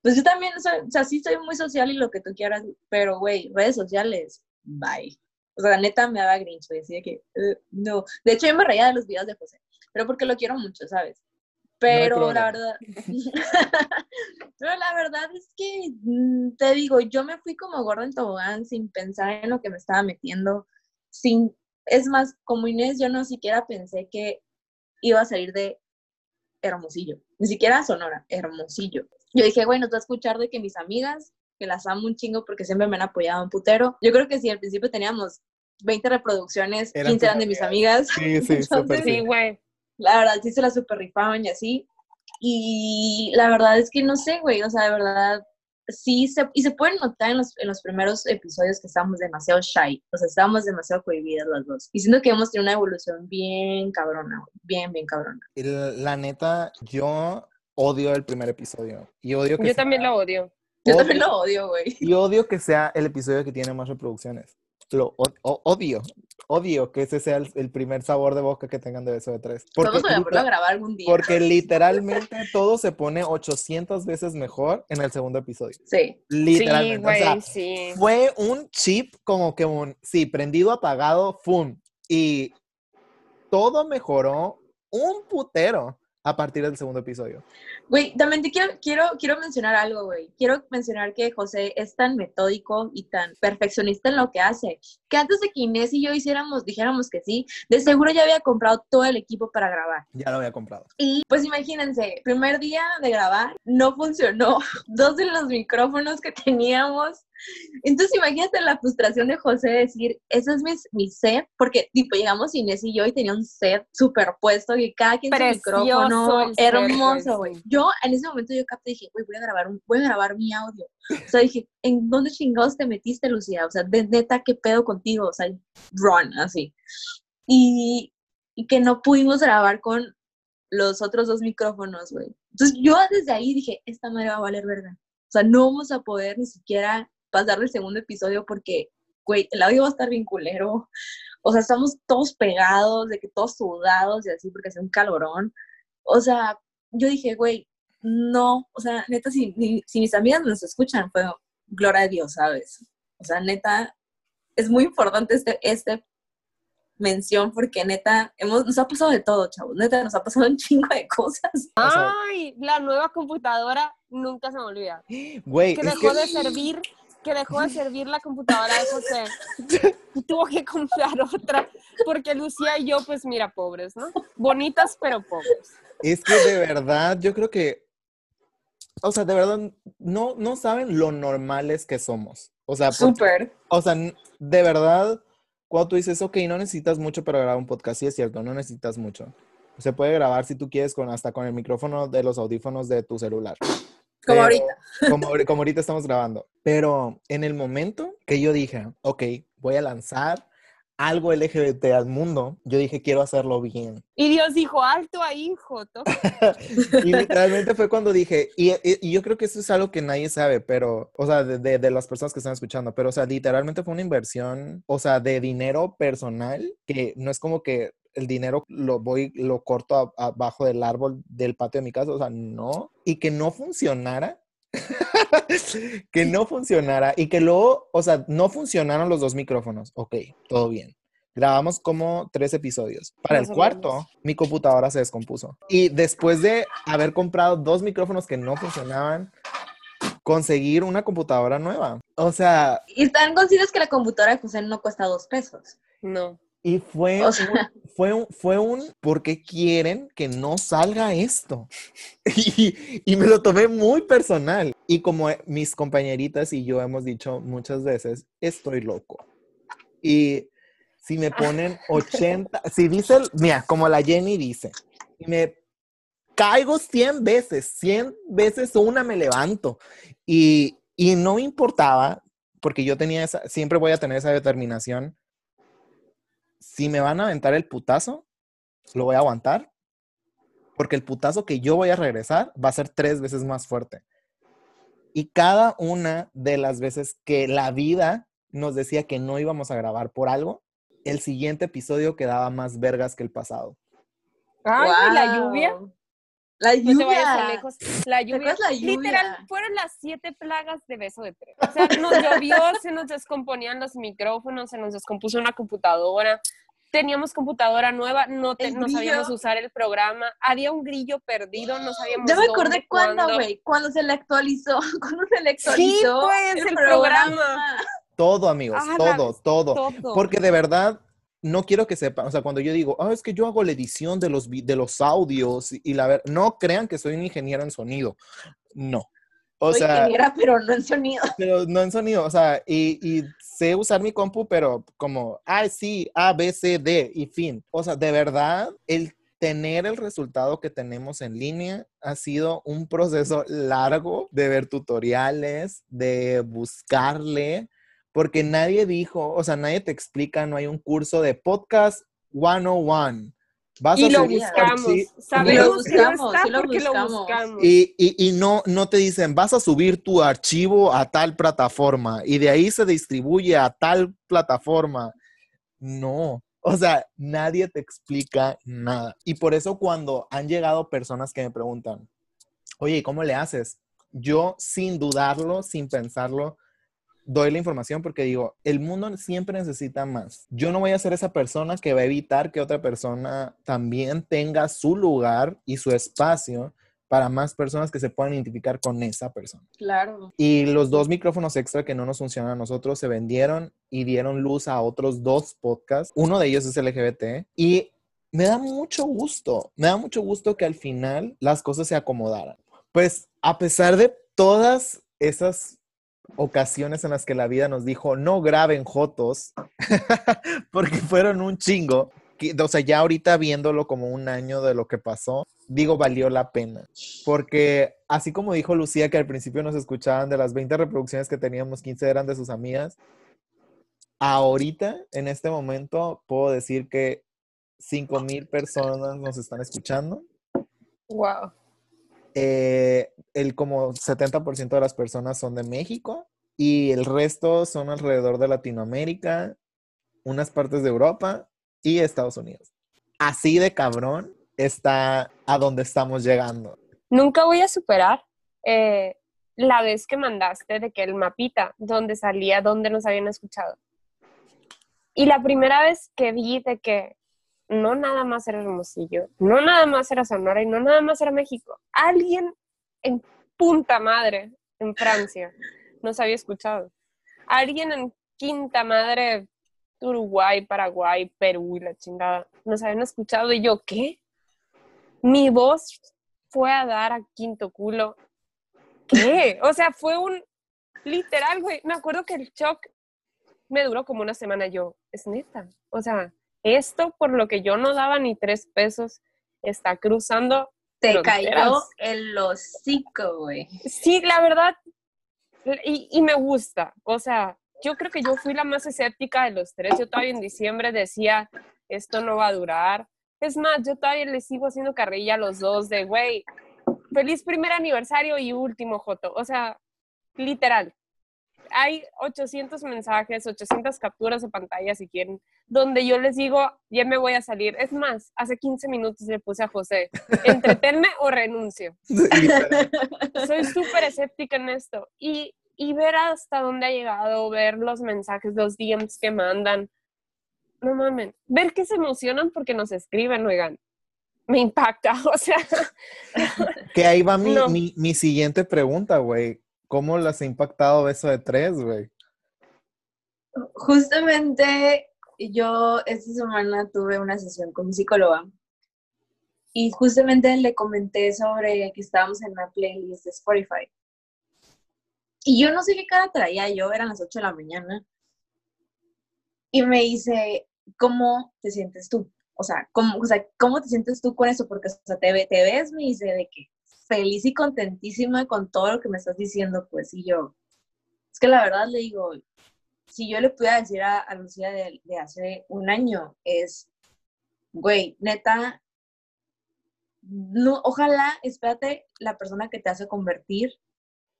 pues yo también soy, o sea, sí soy muy social y lo que tú quieras, pero güey, redes sociales, bye. O sea, neta me daba grinch, güey, así de que, eh, no. De hecho, yo me reía de los videos de José, pero porque lo quiero mucho, ¿sabes? Pero la verdad, pero la verdad es que, mm, te digo, yo me fui como gordo en tobogán sin pensar en lo que me estaba metiendo, sin, es más, como Inés, yo no siquiera pensé que iba a salir de Hermosillo, ni siquiera Sonora, Hermosillo. Yo dije, bueno, te voy a escuchar de que mis amigas, que las amo un chingo porque siempre me han apoyado un putero. Yo creo que si al principio teníamos 20 reproducciones, Eran 15 eran de mis amigas. Sí, sí, Entonces, Sí, sí. güey. la verdad sí se la super rifaban y así. Y la verdad es que no sé, güey, o sea, de verdad, sí, se, y se pueden notar en los, en los primeros episodios que estábamos demasiado shy, o sea, estábamos demasiado cohibidas las dos. Y siento que hemos tenido una evolución bien cabrona, güey, bien, bien cabrona. La, la neta, yo odio el primer episodio. Y odio que Yo sea- también lo odio. Yo odio- también lo odio, güey. Y odio que sea el episodio que tiene más reproducciones. Lo odio. Odio que ese sea el, el primer sabor de boca que tengan de beso de tres. Porque, Vamos a grabar algún día. porque literalmente todo se pone 800 veces mejor en el segundo episodio. Sí. Sí, Literalmente. o sea, güey, sí. fue un chip como que un, sí, prendido, apagado, ¡fum! Y todo mejoró un putero a partir del segundo episodio. Güey, también te quiero, quiero, quiero mencionar algo, güey. Quiero mencionar que José es tan metódico y tan perfeccionista en lo que hace, que antes de que Inés y yo hiciéramos, dijéramos que sí, de seguro ya había comprado todo el equipo para grabar. Ya lo había comprado. Y pues imagínense, primer día de grabar, no funcionó. Dos de los micrófonos que teníamos. Entonces imagínate la frustración de José de decir, ese es mi, mi set, porque tipo llegamos Inés y yo y tenía un set superpuesto y cada quien su Precioso micrófono, el set, hermoso, güey. Yo en ese momento yo capté y dije, güey, voy a grabar un, voy a grabar mi audio. O sea, dije, ¿en dónde chingados te metiste, Lucía? O sea, de neta, ¿qué pedo contigo? O sea, run, así. Y, y que no pudimos grabar con los otros dos micrófonos, güey. Entonces yo desde ahí dije, esta madre va a valer verga. O sea, no vamos a poder ni siquiera pasar del segundo episodio porque, güey, el audio va a estar bien culero. O sea, estamos todos pegados, de que todos sudados y así porque hace un calorón. O sea, yo dije, güey, no, o sea, neta, si, ni- si mis amigas nos escuchan, fue gloria a Dios, ¿sabes? O sea, neta, es muy importante este, este mención porque neta, hemos, nos ha pasado de todo, chavos. Neta, nos ha pasado un chingo de cosas. Ay, la nueva computadora nunca se me olvida. güey, Que dejó que- de servir, que dejó de servir la computadora de José. Y tuvo que comprar otra. Porque Lucía y yo, pues mira, pobres, ¿no? Bonitas, pero pobres. Es que de verdad, yo creo que, o sea, de verdad, no, no saben lo normales que somos. O sea, Súper. o sea, de verdad, cuando tú dices, ok, no necesitas mucho para grabar un podcast, sí es cierto, no necesitas mucho. Se puede grabar si tú quieres con hasta con el micrófono de los audífonos de tu celular. Como ahorita. Como, como ahorita estamos grabando. Pero en el momento que yo dije, ok, voy a lanzar algo LGBT al mundo, yo dije, quiero hacerlo bien. Y Dios dijo, alto ahí, Joto. Y literalmente fue cuando dije, y, y- y yo creo que eso es algo que nadie sabe, pero, o sea, de, de- de las personas que están escuchando, pero, o sea, literalmente fue una inversión, o sea, de dinero personal, que no es como que el dinero lo voy, lo corto a- abajo del árbol del patio de mi casa, o sea, no, y que no funcionara. que no funcionara y que luego, o sea, no funcionaron los dos micrófonos. Ok, todo bien. Grabamos como tres episodios. Para Más el cuarto, mi computadora se descompuso. Y después de haber comprado dos micrófonos que no funcionaban, conseguir una computadora nueva. O sea, Y están conscientes que la computadora de José no cuesta dos pesos. No. Y fue, O sea- un, fue, un, fue un, ¿por qué quieren que no salga esto? Y, y me lo tomé muy personal. Y como mis compañeritas y yo hemos dicho muchas veces, estoy loco. Y si me ponen 80, si dice, mira, como la Jenny dice, me caigo 100 veces, 100 veces una me levanto. Y, y no importaba, porque yo tenía esa, siempre voy a tener esa determinación. Si me van a aventar el putazo, lo voy a aguantar, porque el putazo que yo voy a regresar va a ser tres veces más fuerte. Y cada una de las veces que la vida nos decía que no íbamos a grabar por algo, el siguiente episodio quedaba más vergas que el pasado. Ay, güey, la lluvia. La No te vayas tan lluvia. lejos. La lluvia. la lluvia? Literal, fueron las siete plagas de beso de tres. O sea, nos llovió, se nos descomponían los micrófonos, se nos descompuso una computadora. Teníamos computadora nueva, no, te- El no sabíamos usar el programa. Había un grillo perdido, no sabíamos Ya me dónde, acordé cuándo, cuándo. güey. Cuando se le actualizó. Cuando se le actualizó. pues, el programa. Todo, amigos, Ah, todo, la- todo. Todo. Porque de verdad, no quiero que sepan, o sea, cuando yo digo, ah, es que yo hago la edición de los, de los audios y la verdad, no crean que soy un ingeniero en sonido. No. O Soy sea, ingeniera, pero no en sonido. pero no en sonido, o sea, y, y sé usar mi compu, pero como, ah, sí, A, B, C, D y fin. O sea, de verdad, el tener el resultado que tenemos en línea ha sido un proceso largo de ver tutoriales, de buscarle, porque nadie dijo, o sea, nadie te explica, no hay un curso de podcast 101. Vas Y a lo buscamos. Sabemos Lo que no buscamos, está sí lo porque lo buscamos. buscamos. y, y- y no, no te dicen, vas a subir tu archivo a tal plataforma y de ahí se distribuye a tal plataforma. No, o sea, nadie te explica nada. Y por eso cuando han llegado personas que me preguntan, oye, ¿cómo le haces? Yo sin dudarlo, sin pensarlo, doy la información porque digo, el mundo siempre necesita más. Yo no voy a ser esa persona que va a evitar que otra persona también tenga su lugar y su espacio para más personas que se puedan identificar con esa persona. Claro. Y los dos micrófonos extra que no nos funcionan a nosotros se vendieron y dieron luz a otros dos podcasts. Uno de ellos es LGBT y me da mucho gusto, me da mucho gusto que al final las cosas se acomodaran. Pues a pesar de todas esas ocasiones en las que la vida nos dijo no graben jotos porque fueron un chingo. O sea, ya ahorita viéndolo como un año de lo que pasó, digo, valió la pena. Porque así como dijo Lucía que al principio nos escuchaban de las 20 reproducciones que teníamos, 15 eran de sus amigas, ahorita, en este momento, puedo decir que 5 mil personas nos están escuchando. Wow. Eh, el como 70% de las personas son de México y el resto son alrededor de Latinoamérica, unas partes de Europa y Estados Unidos. Así de cabrón está a donde estamos llegando. Nunca voy a superar eh, la vez que mandaste de que el mapita donde salía, donde nos habían escuchado. Y la primera vez que vi de que no nada más era Hermosillo, no nada más era Sonora y no nada más era México. Alguien en punta madre, en Francia, nos había escuchado. Alguien en quinta madre, Uruguay, Paraguay, Perú y la chingada, nos habían escuchado. Y yo, ¿qué? Mi voz fue a dar a quinto culo. ¿Qué? O sea, fue un literal, güey. Me acuerdo que el shock me duró como una semana. Yo, es neta. O sea, esto por lo que yo no daba ni tres pesos está cruzando. Te cayó el hocico, güey. Sí, la verdad. Y, y me gusta. O sea, yo creo que yo fui la más escéptica de los tres. Yo todavía en diciembre decía, esto no va a durar. Es más, yo todavía les sigo haciendo carrilla a los dos de, güey, feliz primer aniversario y último, Joto. O sea, literal. Hay 800 mensajes, 800 capturas de pantalla, si quieren, donde yo les digo, ya me voy a salir. Es más, hace 15 minutos le puse a José, entretenme o renuncio. Soy súper escéptica en esto. Y, y ver hasta dónde ha llegado, ver los mensajes, los DMs que mandan. No mamen. Ver que se emocionan porque nos escriben, oigan. Me impacta. O sea, Que ahí va mi, No. mi, mi siguiente pregunta, güey. ¿Cómo las ha impactado Beso de Tres, güey? Justamente yo esta semana tuve una sesión con mi psicóloga y justamente le comenté sobre que estábamos en una playlist de Spotify. Y yo no sé qué cara traía yo, eran las 8 de la mañana. Y me dice, ¿cómo te sientes tú? O sea, ¿cómo, o sea, ¿cómo te sientes tú con eso? Porque te, te ves, me dice, de que feliz y contentísima con todo lo que me estás diciendo, pues, y yo, es que la verdad le digo, si yo le pudiera decir a, Lucía de, hace un año, es, güey, neta, no, ojalá, espérate la persona que te hace convertir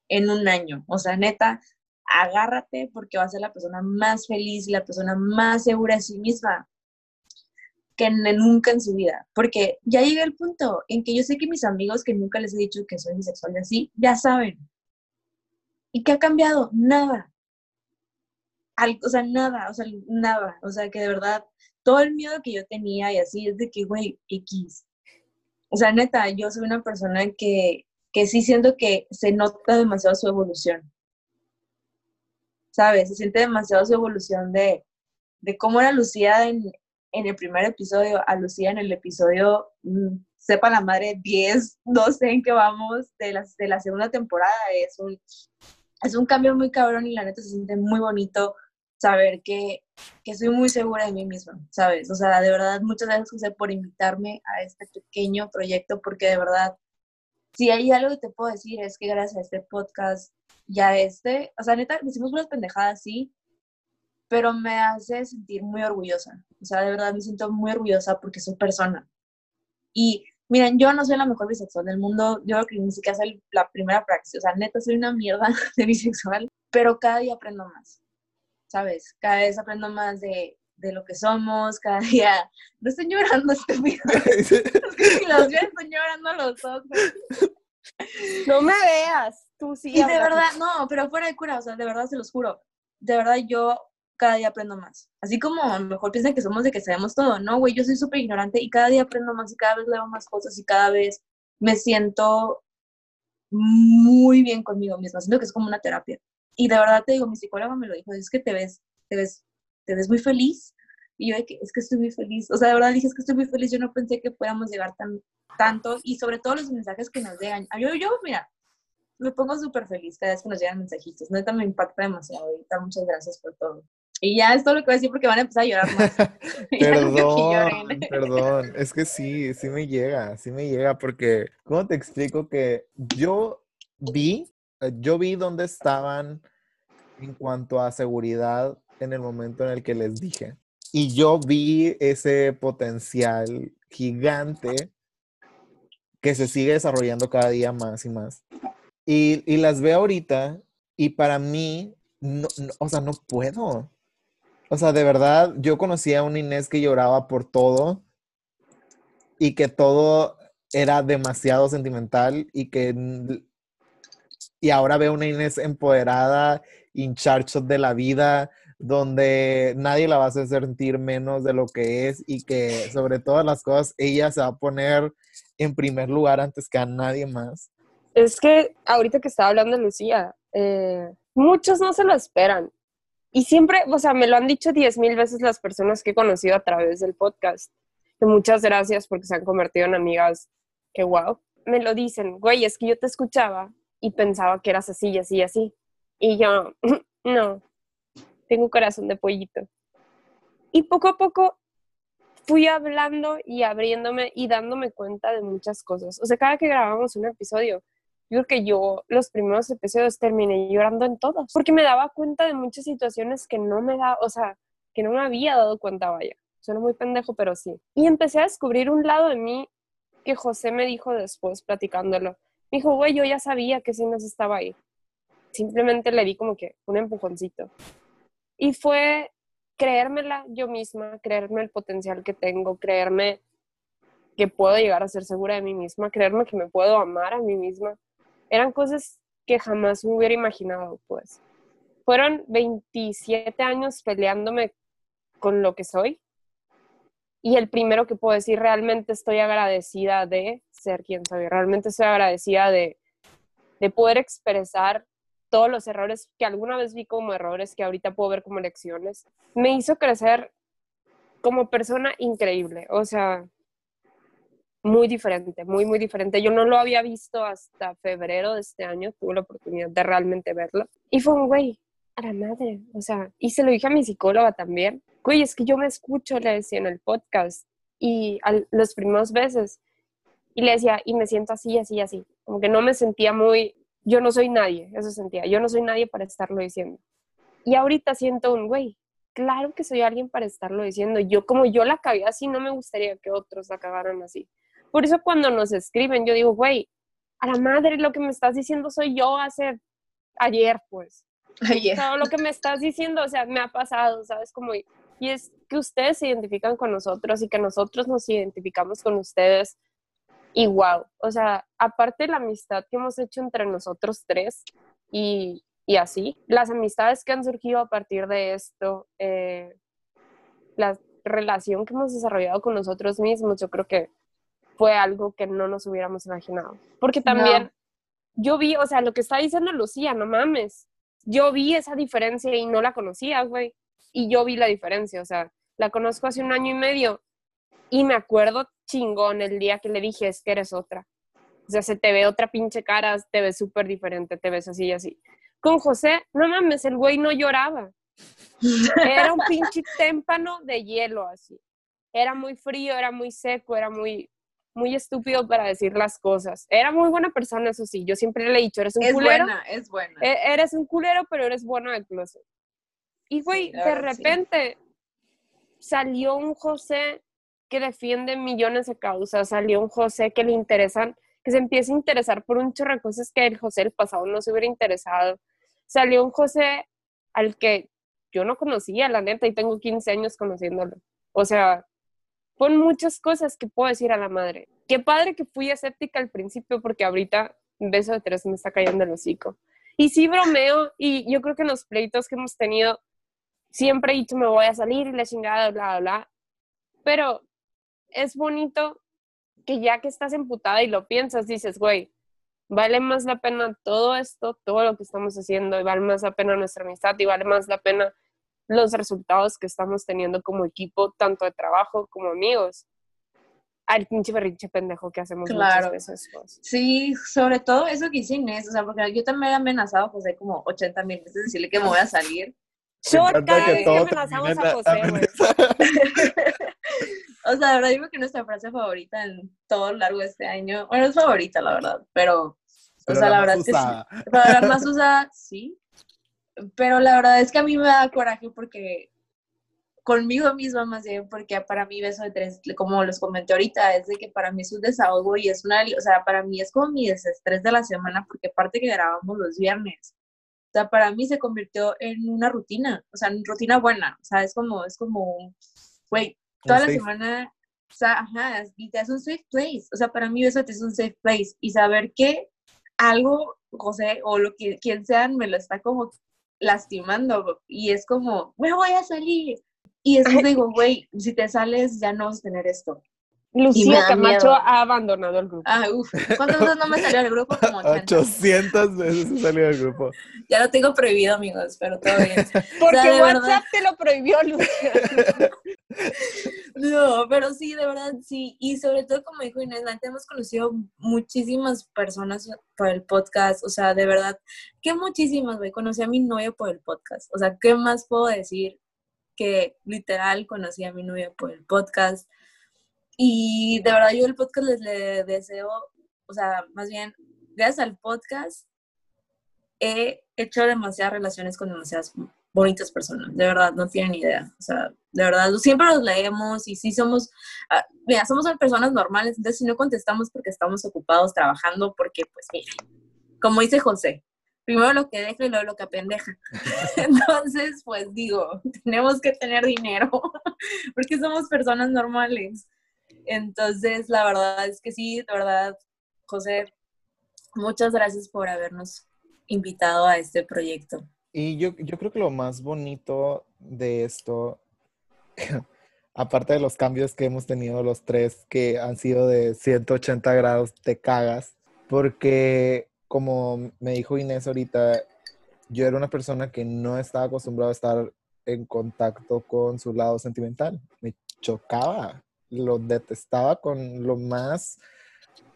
en un año. O sea, neta, agárrate porque va a ser la persona más feliz la persona más segura de sí misma que nunca en su vida. Porque ya llegué al punto en que yo sé que mis amigos que nunca les he dicho que soy bisexual y así, ya saben. ¿Y qué ha cambiado? Nada. Al- o sea, nada, o sea, nada. O sea, que de verdad, todo el miedo que yo tenía y así es de que, güey, X. O sea, neta, yo soy una persona que, que sí siento que se nota demasiado su evolución. ¿Sabes? Se siente demasiado su evolución de, de cómo era Lucía en, en el primer episodio a Lucía en el episodio, mm, sepa la madre, 10, no sé en qué vamos, de la, de la segunda temporada. Es un, es un cambio muy cabrón y la neta se siente muy bonito saber que, que soy muy segura de mí misma, ¿sabes? O sea, de verdad, muchas gracias, José, por invitarme a este pequeño proyecto, porque de verdad, si hay algo que te puedo decir es que gracias a este podcast, ya este, o sea, neta, decimos unas pendejadas, sí, pero me hace sentir muy orgullosa. O sea, de verdad me siento muy orgullosa porque soy persona. Y miren, yo no soy la mejor bisexual del mundo, yo creo que ni siquiera soy la primera praxis, o sea, neta soy una mierda de bisexual, pero cada día aprendo más, ¿sabes? Cada vez aprendo más de, de lo que somos, cada día... No estoy llorando, estúpido. es que si los veo, estoy llorando los ojos. No me veas, tú sí. Y de verdad, no, pero fuera de cura, o sea, de verdad se los juro. De verdad, yo cada día aprendo más. Así como a lo mejor piensan que somos de que sabemos todo, ¿no, güey? Yo soy súper ignorante y cada día aprendo más y cada vez leo más cosas y cada vez me siento muy bien conmigo misma. Siento que es como una terapia. Y de verdad te digo, mi psicóloga me lo dijo, es que te ves, te ves, te ves muy feliz. Y yo, es que estoy muy feliz. O sea, de verdad dije, es que estoy muy feliz. Yo no pensé que podamos llegar tan, tanto. Y sobre todo los mensajes que nos llegan. Yo, yo mira, me pongo súper feliz cada vez que nos llegan mensajitos. Neta me impacta demasiado. Ahorita muchas gracias por todo. Y ya es todo lo que voy a decir porque van a empezar a llorar más. perdón, perdón. Es que sí, sí me llega, sí me llega porque, ¿cómo te explico que yo vi, yo vi dónde estaban en cuanto a seguridad en el momento en el que les dije. Y yo vi ese potencial gigante que se sigue desarrollando cada día más y más. Y, y las veo ahorita y para mí, no, o sea, no puedo. O sea, de verdad, yo conocí a una Inés que lloraba por todo y que todo era demasiado sentimental y que y ahora veo una Inés empoderada, in de la vida, donde nadie la va a hacer sentir menos de lo que es y que sobre todas las cosas ella se va a poner en primer lugar antes que a nadie más. Es que ahorita que estaba hablando Lucía, eh, muchos no se lo esperan y siempre, o sea, me lo han dicho diez mil veces las personas que he conocido a través del podcast. Muchas gracias porque se han convertido en amigas. Que wow. Me lo dicen, güey, es que yo te escuchaba y pensaba que eras así y así y así. Y yo, no, tengo corazón de pollito. Y poco a poco fui hablando y abriéndome y dándome cuenta de muchas cosas. O sea, cada que grabamos un episodio, yo creo que yo los primeros episodios terminé llorando en todos, porque me daba cuenta de muchas situaciones que no me da, o sea, que no me había dado cuenta, vaya. Suena muy pendejo, pero sí. Y empecé a descubrir un lado de mí que José me dijo después, platicándolo. Me dijo, güey, yo ya sabía que Sinas estaba ahí. Simplemente le di como que un empujoncito. Y fue creérmela yo misma, creerme el potencial que tengo, creerme que puedo llegar a ser segura de mí misma, creerme que me puedo amar a mí misma, eran cosas que jamás me hubiera imaginado, pues. Fueron 27 años peleándome con lo que soy. Y el primero que puedo decir, realmente estoy agradecida de ser quien soy. Realmente estoy agradecida de, de poder expresar todos los errores que alguna vez vi como errores, que ahorita puedo ver como lecciones. Me hizo crecer como persona increíble. O sea, muy diferente, muy, muy diferente. Yo no lo había visto hasta febrero de este año, tuve la oportunidad de realmente verlo. Y fue un güey, a la madre, o sea, y se lo dije a mi psicóloga también. Güey, es que yo me escucho, le decía en el podcast, y a los primeros veces, y le decía, y me siento así, así, así. Como que no me sentía muy, yo no soy nadie, eso sentía, yo no soy nadie para estarlo diciendo. Y ahorita siento un, güey, claro que soy alguien para estarlo diciendo. Yo como yo la cagué así, no me gustaría que otros la cagaran así. Por eso cuando nos escriben, yo digo, güey, a la madre, lo que me estás diciendo soy yo hace ayer, pues. Ayer. Todo lo que me estás diciendo, o sea, me ha pasado, ¿sabes? Como, y es que ustedes se identifican con nosotros y que nosotros nos identificamos con ustedes. Y wow, o sea, aparte de la amistad que hemos hecho entre nosotros tres y, y así, las amistades que han surgido a partir de esto, eh, la relación que hemos desarrollado con nosotros mismos, yo creo que fue algo que no nos hubiéramos imaginado. Porque también yo vi, o sea, lo que está diciendo Lucía, no mames, yo vi esa diferencia y no la conocía, güey. Y yo vi la diferencia, o sea, la conozco hace un año y medio y me acuerdo chingón el día que le dije, es que eres otra. O sea, se te ve otra pinche cara, te ves súper diferente, te ves así y así. Con José, no mames, el güey no lloraba. Era un pinche témpano de hielo así. Era muy frío, era muy seco, era muy, muy estúpido para decir las cosas. Era muy buena persona, eso sí. Yo siempre le he dicho, eres un Es culero. buena, es buena. E- Eres un culero, pero eres bueno de closet. Y güey, de sí. repente salió un José que defiende millones de causas, salió un José que le interesan, que se empieza a interesar por un chorro de cosas que el José del pasado no se hubiera interesado. Salió un José al que yo no conocía, la neta, y tengo 15 años conociéndolo. O sea, con muchas cosas que puedo decir a la madre. Qué padre que fui escéptica al principio, porque ahorita un beso de tres me está cayendo el hocico. Y sí bromeo, y yo creo que en los pleitos que hemos tenido, siempre he dicho me voy a salir y la chingada, bla, bla, bla. Pero es bonito que ya que estás emputada y lo piensas, dices, güey, vale más la pena todo esto, todo lo que estamos haciendo, y vale más la pena nuestra amistad, y vale más la pena los resultados que estamos teniendo como equipo, tanto de trabajo como amigos, al pinche berrinche pendejo que hacemos Claro. muchas veces. pues. Sí, sobre todo eso que hice Inés, o sea, porque yo también he amenazado a José como 80 mil veces decirle que me voy a salir. Short cada que vez que amenazamos a José. O sea, de verdad digo que nuestra frase favorita en todo lo largo de este año, bueno, es favorita, la verdad, pero, o sea, la verdad es que sí. Para la más usada, sí. Pero la verdad es que a mí me da coraje porque conmigo misma más bien, porque para mí beso de tres, como les comenté ahorita, es de que para mí es un desahogo y es una, o sea, para mí es como mi desestrés de la semana, porque aparte que grabamos los viernes, o sea, para mí se convirtió en una rutina, o sea, en rutina buena, o sea, es como, es como, güey, toda la semana, o sea, ajá, y te hace un safe place, o sea, para mí beso es un safe place, y saber que algo, José, o lo que quien sean, me lo está como lastimando, y es como, me voy a salir, y después digo, güey, si te sales, ya no vas a tener esto. Lucía Camacho miedo. ha abandonado el grupo. Ah, ¿cuántas veces no me salió del grupo? Como 80. 800 veces he salido del grupo. Ya lo tengo prohibido, amigos, pero todo bien. Porque WhatsApp verdad. te lo prohibió, Lucía. No, pero sí, de verdad, sí. Y sobre todo, como dijo Inés, la neta, hemos conocido muchísimas personas por el podcast. O sea, de verdad, que muchísimas, güey. Conocí a mi novio por el podcast. O sea, ¿qué más puedo decir? Que literal conocí a mi novio por el podcast. Y de verdad, yo el podcast les le deseo, o sea, más bien, gracias al podcast, he hecho demasiadas relaciones con demasiadas bonitas personas, de verdad, no tienen idea, o sea, de verdad, siempre los leemos y sí somos, ah, mira, somos personas normales, entonces si no contestamos porque estamos ocupados trabajando, porque pues mira, como dice José, primero lo que deja y luego lo que apendeja. Entonces, pues digo, tenemos que tener dinero, porque somos personas normales. Entonces, la verdad es que sí, de verdad, José, muchas gracias por habernos invitado a este proyecto. Y yo, yo creo que lo más bonito de esto, aparte de los cambios que hemos tenido los tres, que han sido de 180 grados, te cagas, porque como me dijo Inés ahorita, yo era una persona que no estaba acostumbrado a estar en contacto con su lado sentimental. Me chocaba, lo detestaba con lo más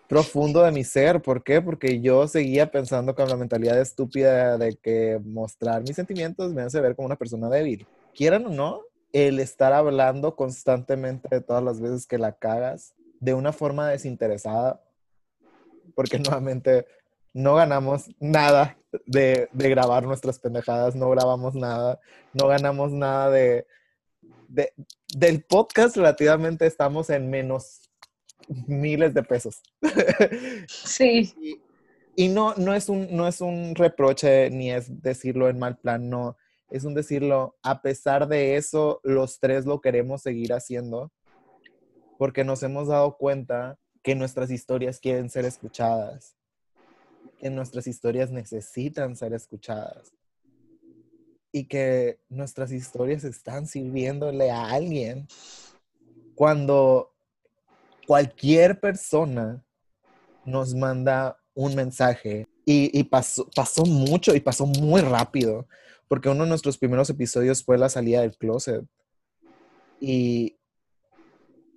profundo de mi ser. ¿Por qué? Porque yo seguía pensando con la mentalidad estúpida de que mostrar mis sentimientos me hace ver como una persona débil. Quieran o no, el estar hablando constantemente de todas las veces que la cagas de una forma desinteresada, porque nuevamente no ganamos nada de, de grabar nuestras pendejadas, no grabamos nada, no ganamos nada de, de- del podcast relativamente estamos en menos miles de pesos. Sí. Y, y no, no, es un, no es un reproche ni es decirlo en mal plan, no. Es un decirlo, a pesar de eso, los tres lo queremos seguir haciendo porque nos hemos dado cuenta que nuestras historias quieren ser escuchadas, que nuestras historias necesitan ser escuchadas y que nuestras historias están sirviéndole a alguien cuando cualquier persona nos manda un mensaje y, pasó, mucho y pasó muy rápido, porque uno de nuestros primeros episodios fue la salida del closet. y,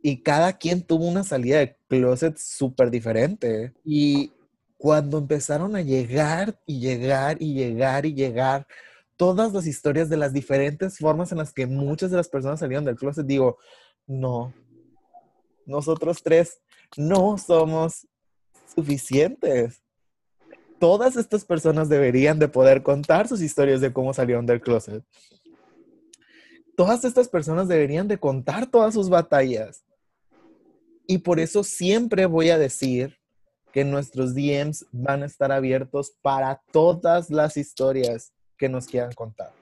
y cada quien tuvo una salida de closet súper diferente. Y cuando empezaron a llegar y llegar y llegar y llegar todas las historias de las diferentes formas en las que muchas de las personas salieron del closet, digo, no, nosotros tres no somos suficientes. Todas estas personas deberían de poder contar sus historias de cómo salieron del closet. Todas estas personas deberían de contar todas sus batallas. Y por eso siempre voy a decir que nuestros DMs van a estar abiertos para todas las historias que nos quieran contar.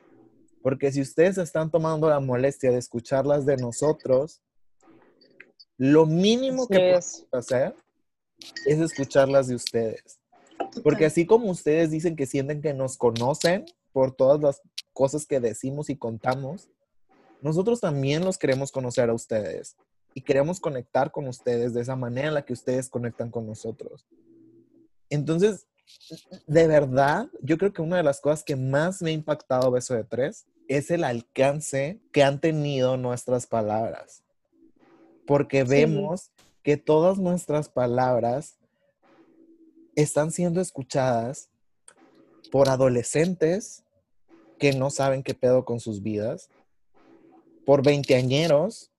Porque si ustedes están tomando la molestia de escucharlas de nosotros, lo mínimo que podemos hacer es escucharlas de ustedes. Porque así como ustedes dicen que sienten que nos conocen por todas las cosas que decimos y contamos, nosotros también los queremos conocer a ustedes y queremos conectar con ustedes de esa manera en la que ustedes conectan con nosotros. Entonces, de verdad, yo creo que una de las cosas que más me ha impactado Beso de Tres es el alcance que han tenido nuestras palabras. Porque vemos que todas nuestras palabras están siendo escuchadas por adolescentes que no saben qué pedo con sus vidas, por veinteañeros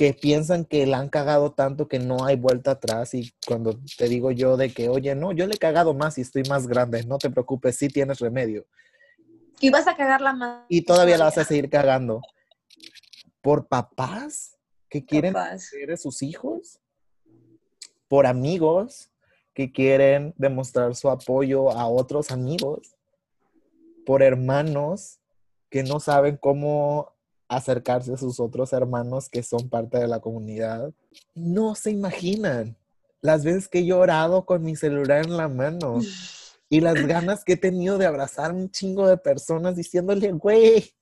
que piensan que la han cagado tanto que no hay vuelta atrás y cuando te digo yo de que, oye, no, yo le he cagado más y estoy más grande, no te preocupes, sí tienes remedio. Y vas a cagarla más. Y todavía la vas a seguir cagando. Por papás que quieren ser sus hijos, por amigos que quieren demostrar su apoyo a otros amigos, por hermanos que no saben cómo acercarse a sus otros hermanos que son parte de la comunidad. No se imaginan las veces que he llorado con mi celular en la mano y las ganas que he tenido de abrazar un chingo de personas diciéndole, güey,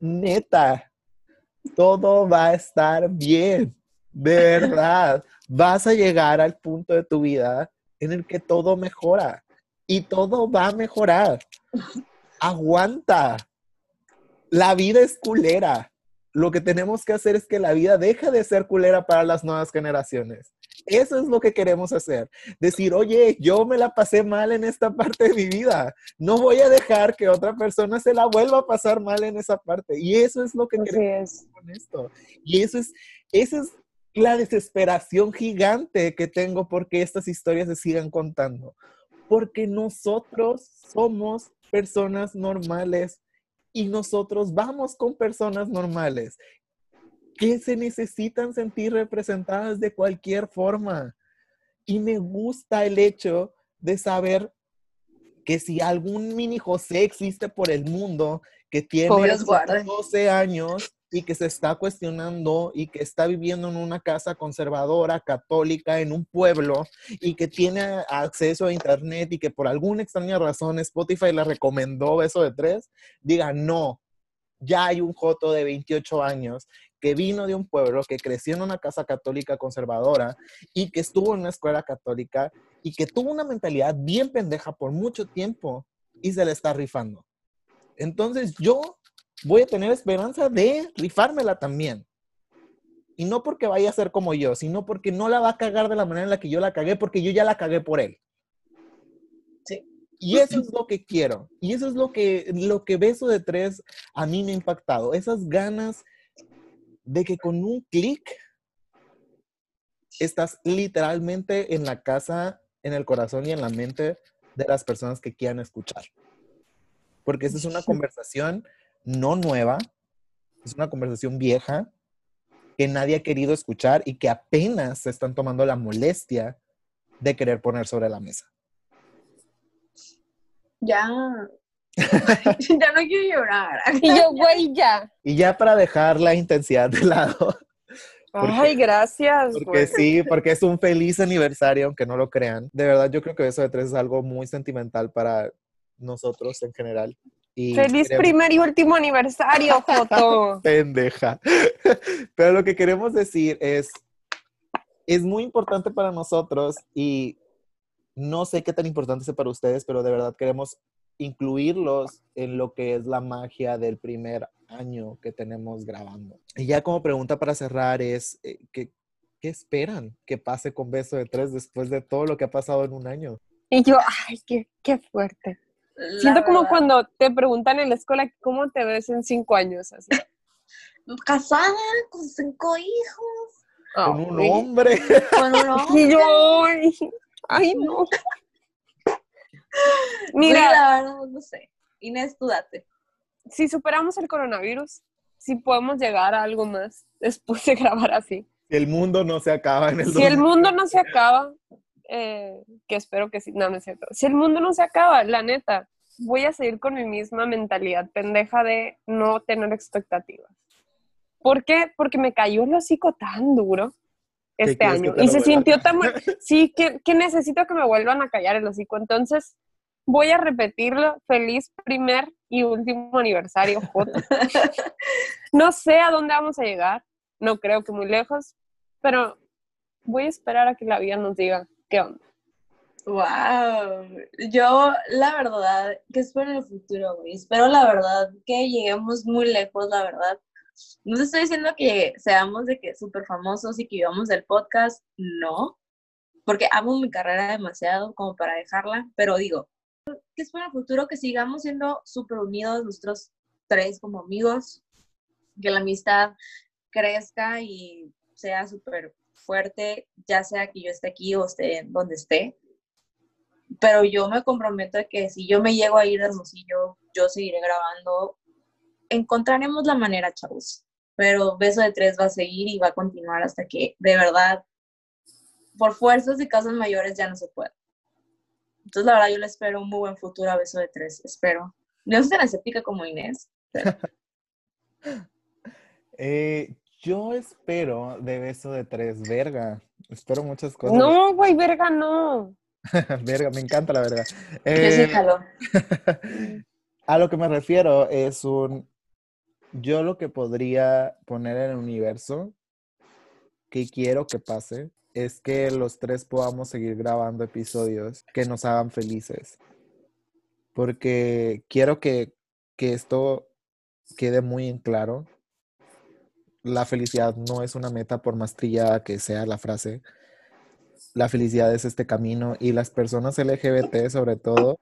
neta, todo va a estar bien, de verdad. Vas a llegar al punto de tu vida en el que todo mejora y todo va a mejorar. Aguanta la vida es culera. Lo que tenemos que hacer es que la vida deje de ser culera para las nuevas generaciones. Eso es lo que queremos hacer. Decir, oye, yo me la pasé mal en esta parte de mi vida. No voy a dejar que otra persona se la vuelva a pasar mal en esa parte. Y eso es lo que queremos hacer con esto. Y eso es, esa es la desesperación gigante que tengo porque estas historias se sigan contando. Porque nosotros somos personas normales y nosotros vamos con personas normales que se necesitan sentir representadas de cualquier forma. Y me gusta el hecho de saber que si algún mini José existe por el mundo que tiene 12 años y que se está cuestionando y que está viviendo en una casa conservadora, católica, en un pueblo y que tiene acceso a internet y que por alguna extraña razón Spotify le recomendó eso de tres, diga no. Ya hay un Joto de 28 años que vino de un pueblo, que creció en una casa católica conservadora y que estuvo en una escuela católica y que tuvo una mentalidad bien pendeja por mucho tiempo y se le está rifando. Entonces yo voy a tener esperanza de rifármela también. Y no porque vaya a ser como yo, sino porque no la va a cagar de la manera en la que yo la cagué, porque yo ya la cagué por él. Sí. Y eso es lo que quiero. Y eso es lo que, lo que Beso de Tres a mí me ha impactado. Esas ganas de que con un clic estás literalmente en la casa, en el corazón y en la mente de las personas que quieran escuchar. Porque esa es una conversación no nueva, es una conversación vieja que nadie ha querido escuchar y que apenas se están tomando la molestia de querer poner sobre la mesa. Ya. ya no quiero llorar. Y yo, güey, ya. Y ya para dejar la intensidad de lado. Ay, gracias. Porque sí, porque es un feliz aniversario, aunque no lo crean. De verdad, yo creo que eso de tres es algo muy sentimental para nosotros en general. Feliz primer y último aniversario, Joto. Pendeja. Pero lo que queremos decir es, es muy importante para nosotros y no sé qué tan importante es para ustedes, pero de verdad queremos incluirlos en lo que es la magia del primer año que tenemos grabando. Y ya como pregunta para cerrar es, eh, ¿qué, ¿qué esperan que pase con Beso de Tres después de todo lo que ha pasado en un año? Y yo, ay, qué, qué fuerte. La Siento como verdad. cuando te preguntan en la escuela cómo te ves en cinco años. Así. Casada, con cinco hijos, Con un hombre. con un hombre. Y yo, ay, ay, no. Mira, Mira, la verdad, no sé. Inés, tú date. si superamos el coronavirus, si podemos llegar a algo más después de grabar así. Si el mundo no se acaba en el Si el 2000. mundo no se acaba, eh, que espero que sí, no, no es cierto. Si el mundo no se acaba, la neta, voy a seguir con mi misma mentalidad pendeja de no tener expectativas. ¿Por qué? Porque me cayó el hocico tan duro ¿Qué este año y se sintió tan bueno. Sí, que, que necesito que me vuelvan a callar el hocico. Entonces, voy a repetirlo. Feliz primer y último aniversario. No sé a dónde vamos a llegar, no creo que muy lejos, pero voy a esperar a que la vida nos diga Wow, yo la verdad que espero en el futuro, güey. Espero la verdad que lleguemos muy lejos, la verdad. No te estoy diciendo que seamos de que súper famosos y que vivamos del podcast, no, porque amo mi carrera demasiado como para dejarla, pero digo, que espero en el futuro que sigamos siendo súper unidos nosotros tres como amigos, que la amistad crezca y sea súper fuerte, ya sea que yo esté aquí o esté donde esté pero yo me comprometo de que si yo me llego a ir a Hermosillo, yo seguiré grabando. Encontraremos la manera, chavos. Pero Beso de Tres va a seguir y va a continuar hasta que, de verdad, por fuerzas y causas mayores ya no se puede. Entonces, la verdad, yo le espero un muy buen futuro a Beso de Tres. Espero. No soy tan escéptica como Inés. Eh, yo espero de Beso de Tres, verga. Espero muchas cosas. No, güey, verga, no. verga, me encanta la verga. Yo sí Eh, jalo. A lo que me refiero es un, yo lo que podría poner en el universo que quiero que pase es que los tres podamos seguir grabando episodios que nos hagan felices. Porque quiero que, que esto quede muy en claro. La felicidad no es una meta por más trillada que sea la frase. La felicidad es este camino y las personas LGBT sobre todo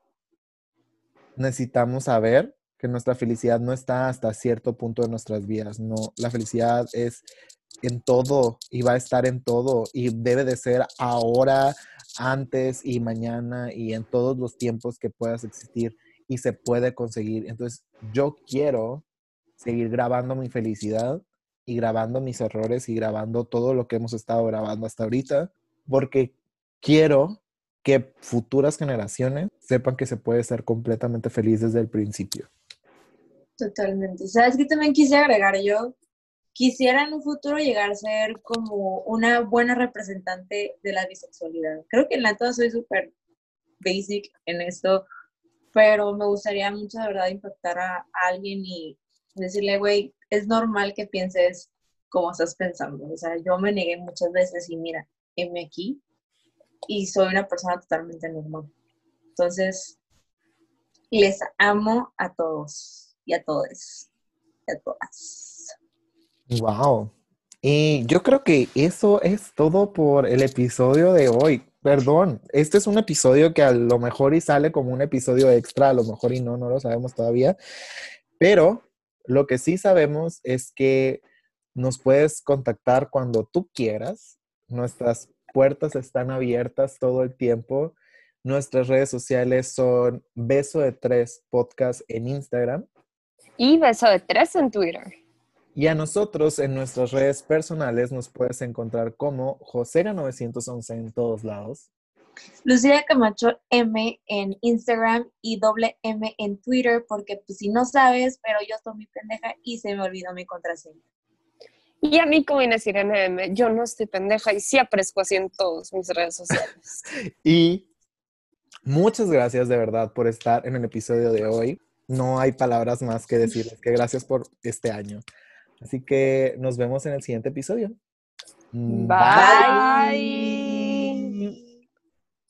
necesitamos saber que nuestra felicidad no está hasta cierto punto de nuestras vidas. No, la felicidad es en todo y va a estar en todo y debe de ser ahora, antes y mañana y en todos los tiempos que puedas existir y se puede conseguir. Entonces, yo quiero seguir grabando mi felicidad y grabando mis errores y grabando todo lo que hemos estado grabando hasta ahorita porque quiero que futuras generaciones sepan que se puede ser completamente feliz desde el principio. Totalmente. ¿Sabes qué también quise agregar yo? Quisiera en un futuro llegar a ser como una buena representante de la bisexualidad. Creo que en la neta soy súper basic en esto, pero me gustaría mucho, de verdad, impactar a alguien y decirle, güey, es normal que pienses como estás pensando. O sea, yo me negué muchas veces y mira, heme aquí y soy una persona totalmente normal. Entonces, les amo a todos y a todos y a todas. Wow. Y yo creo que eso es todo por el episodio de hoy. Perdón, este es un episodio que a lo mejor y sale como un episodio extra, a lo mejor y no, no lo sabemos todavía. Pero lo que sí sabemos es que nos puedes contactar cuando tú quieras. Nuestras puertas están abiertas todo el tiempo. Nuestras redes sociales son Beso de Tres Podcast en Instagram. Y beso de tres en Twitter. Y a nosotros en nuestras redes personales nos puedes encontrar como Josega911 en todos lados. Lucía Camacho M en Instagram y doble M en Twitter, porque pues si no sabes, pero yo estoy muy pendeja y se me olvidó mi contraseña. Y a mí como Inés Irene M, yo no estoy pendeja y sí aparezco así en todas mis redes sociales. Y muchas gracias de verdad por estar en el episodio de hoy. No hay palabras más que decirles que gracias por este año. Así que nos vemos en el siguiente episodio. Bye.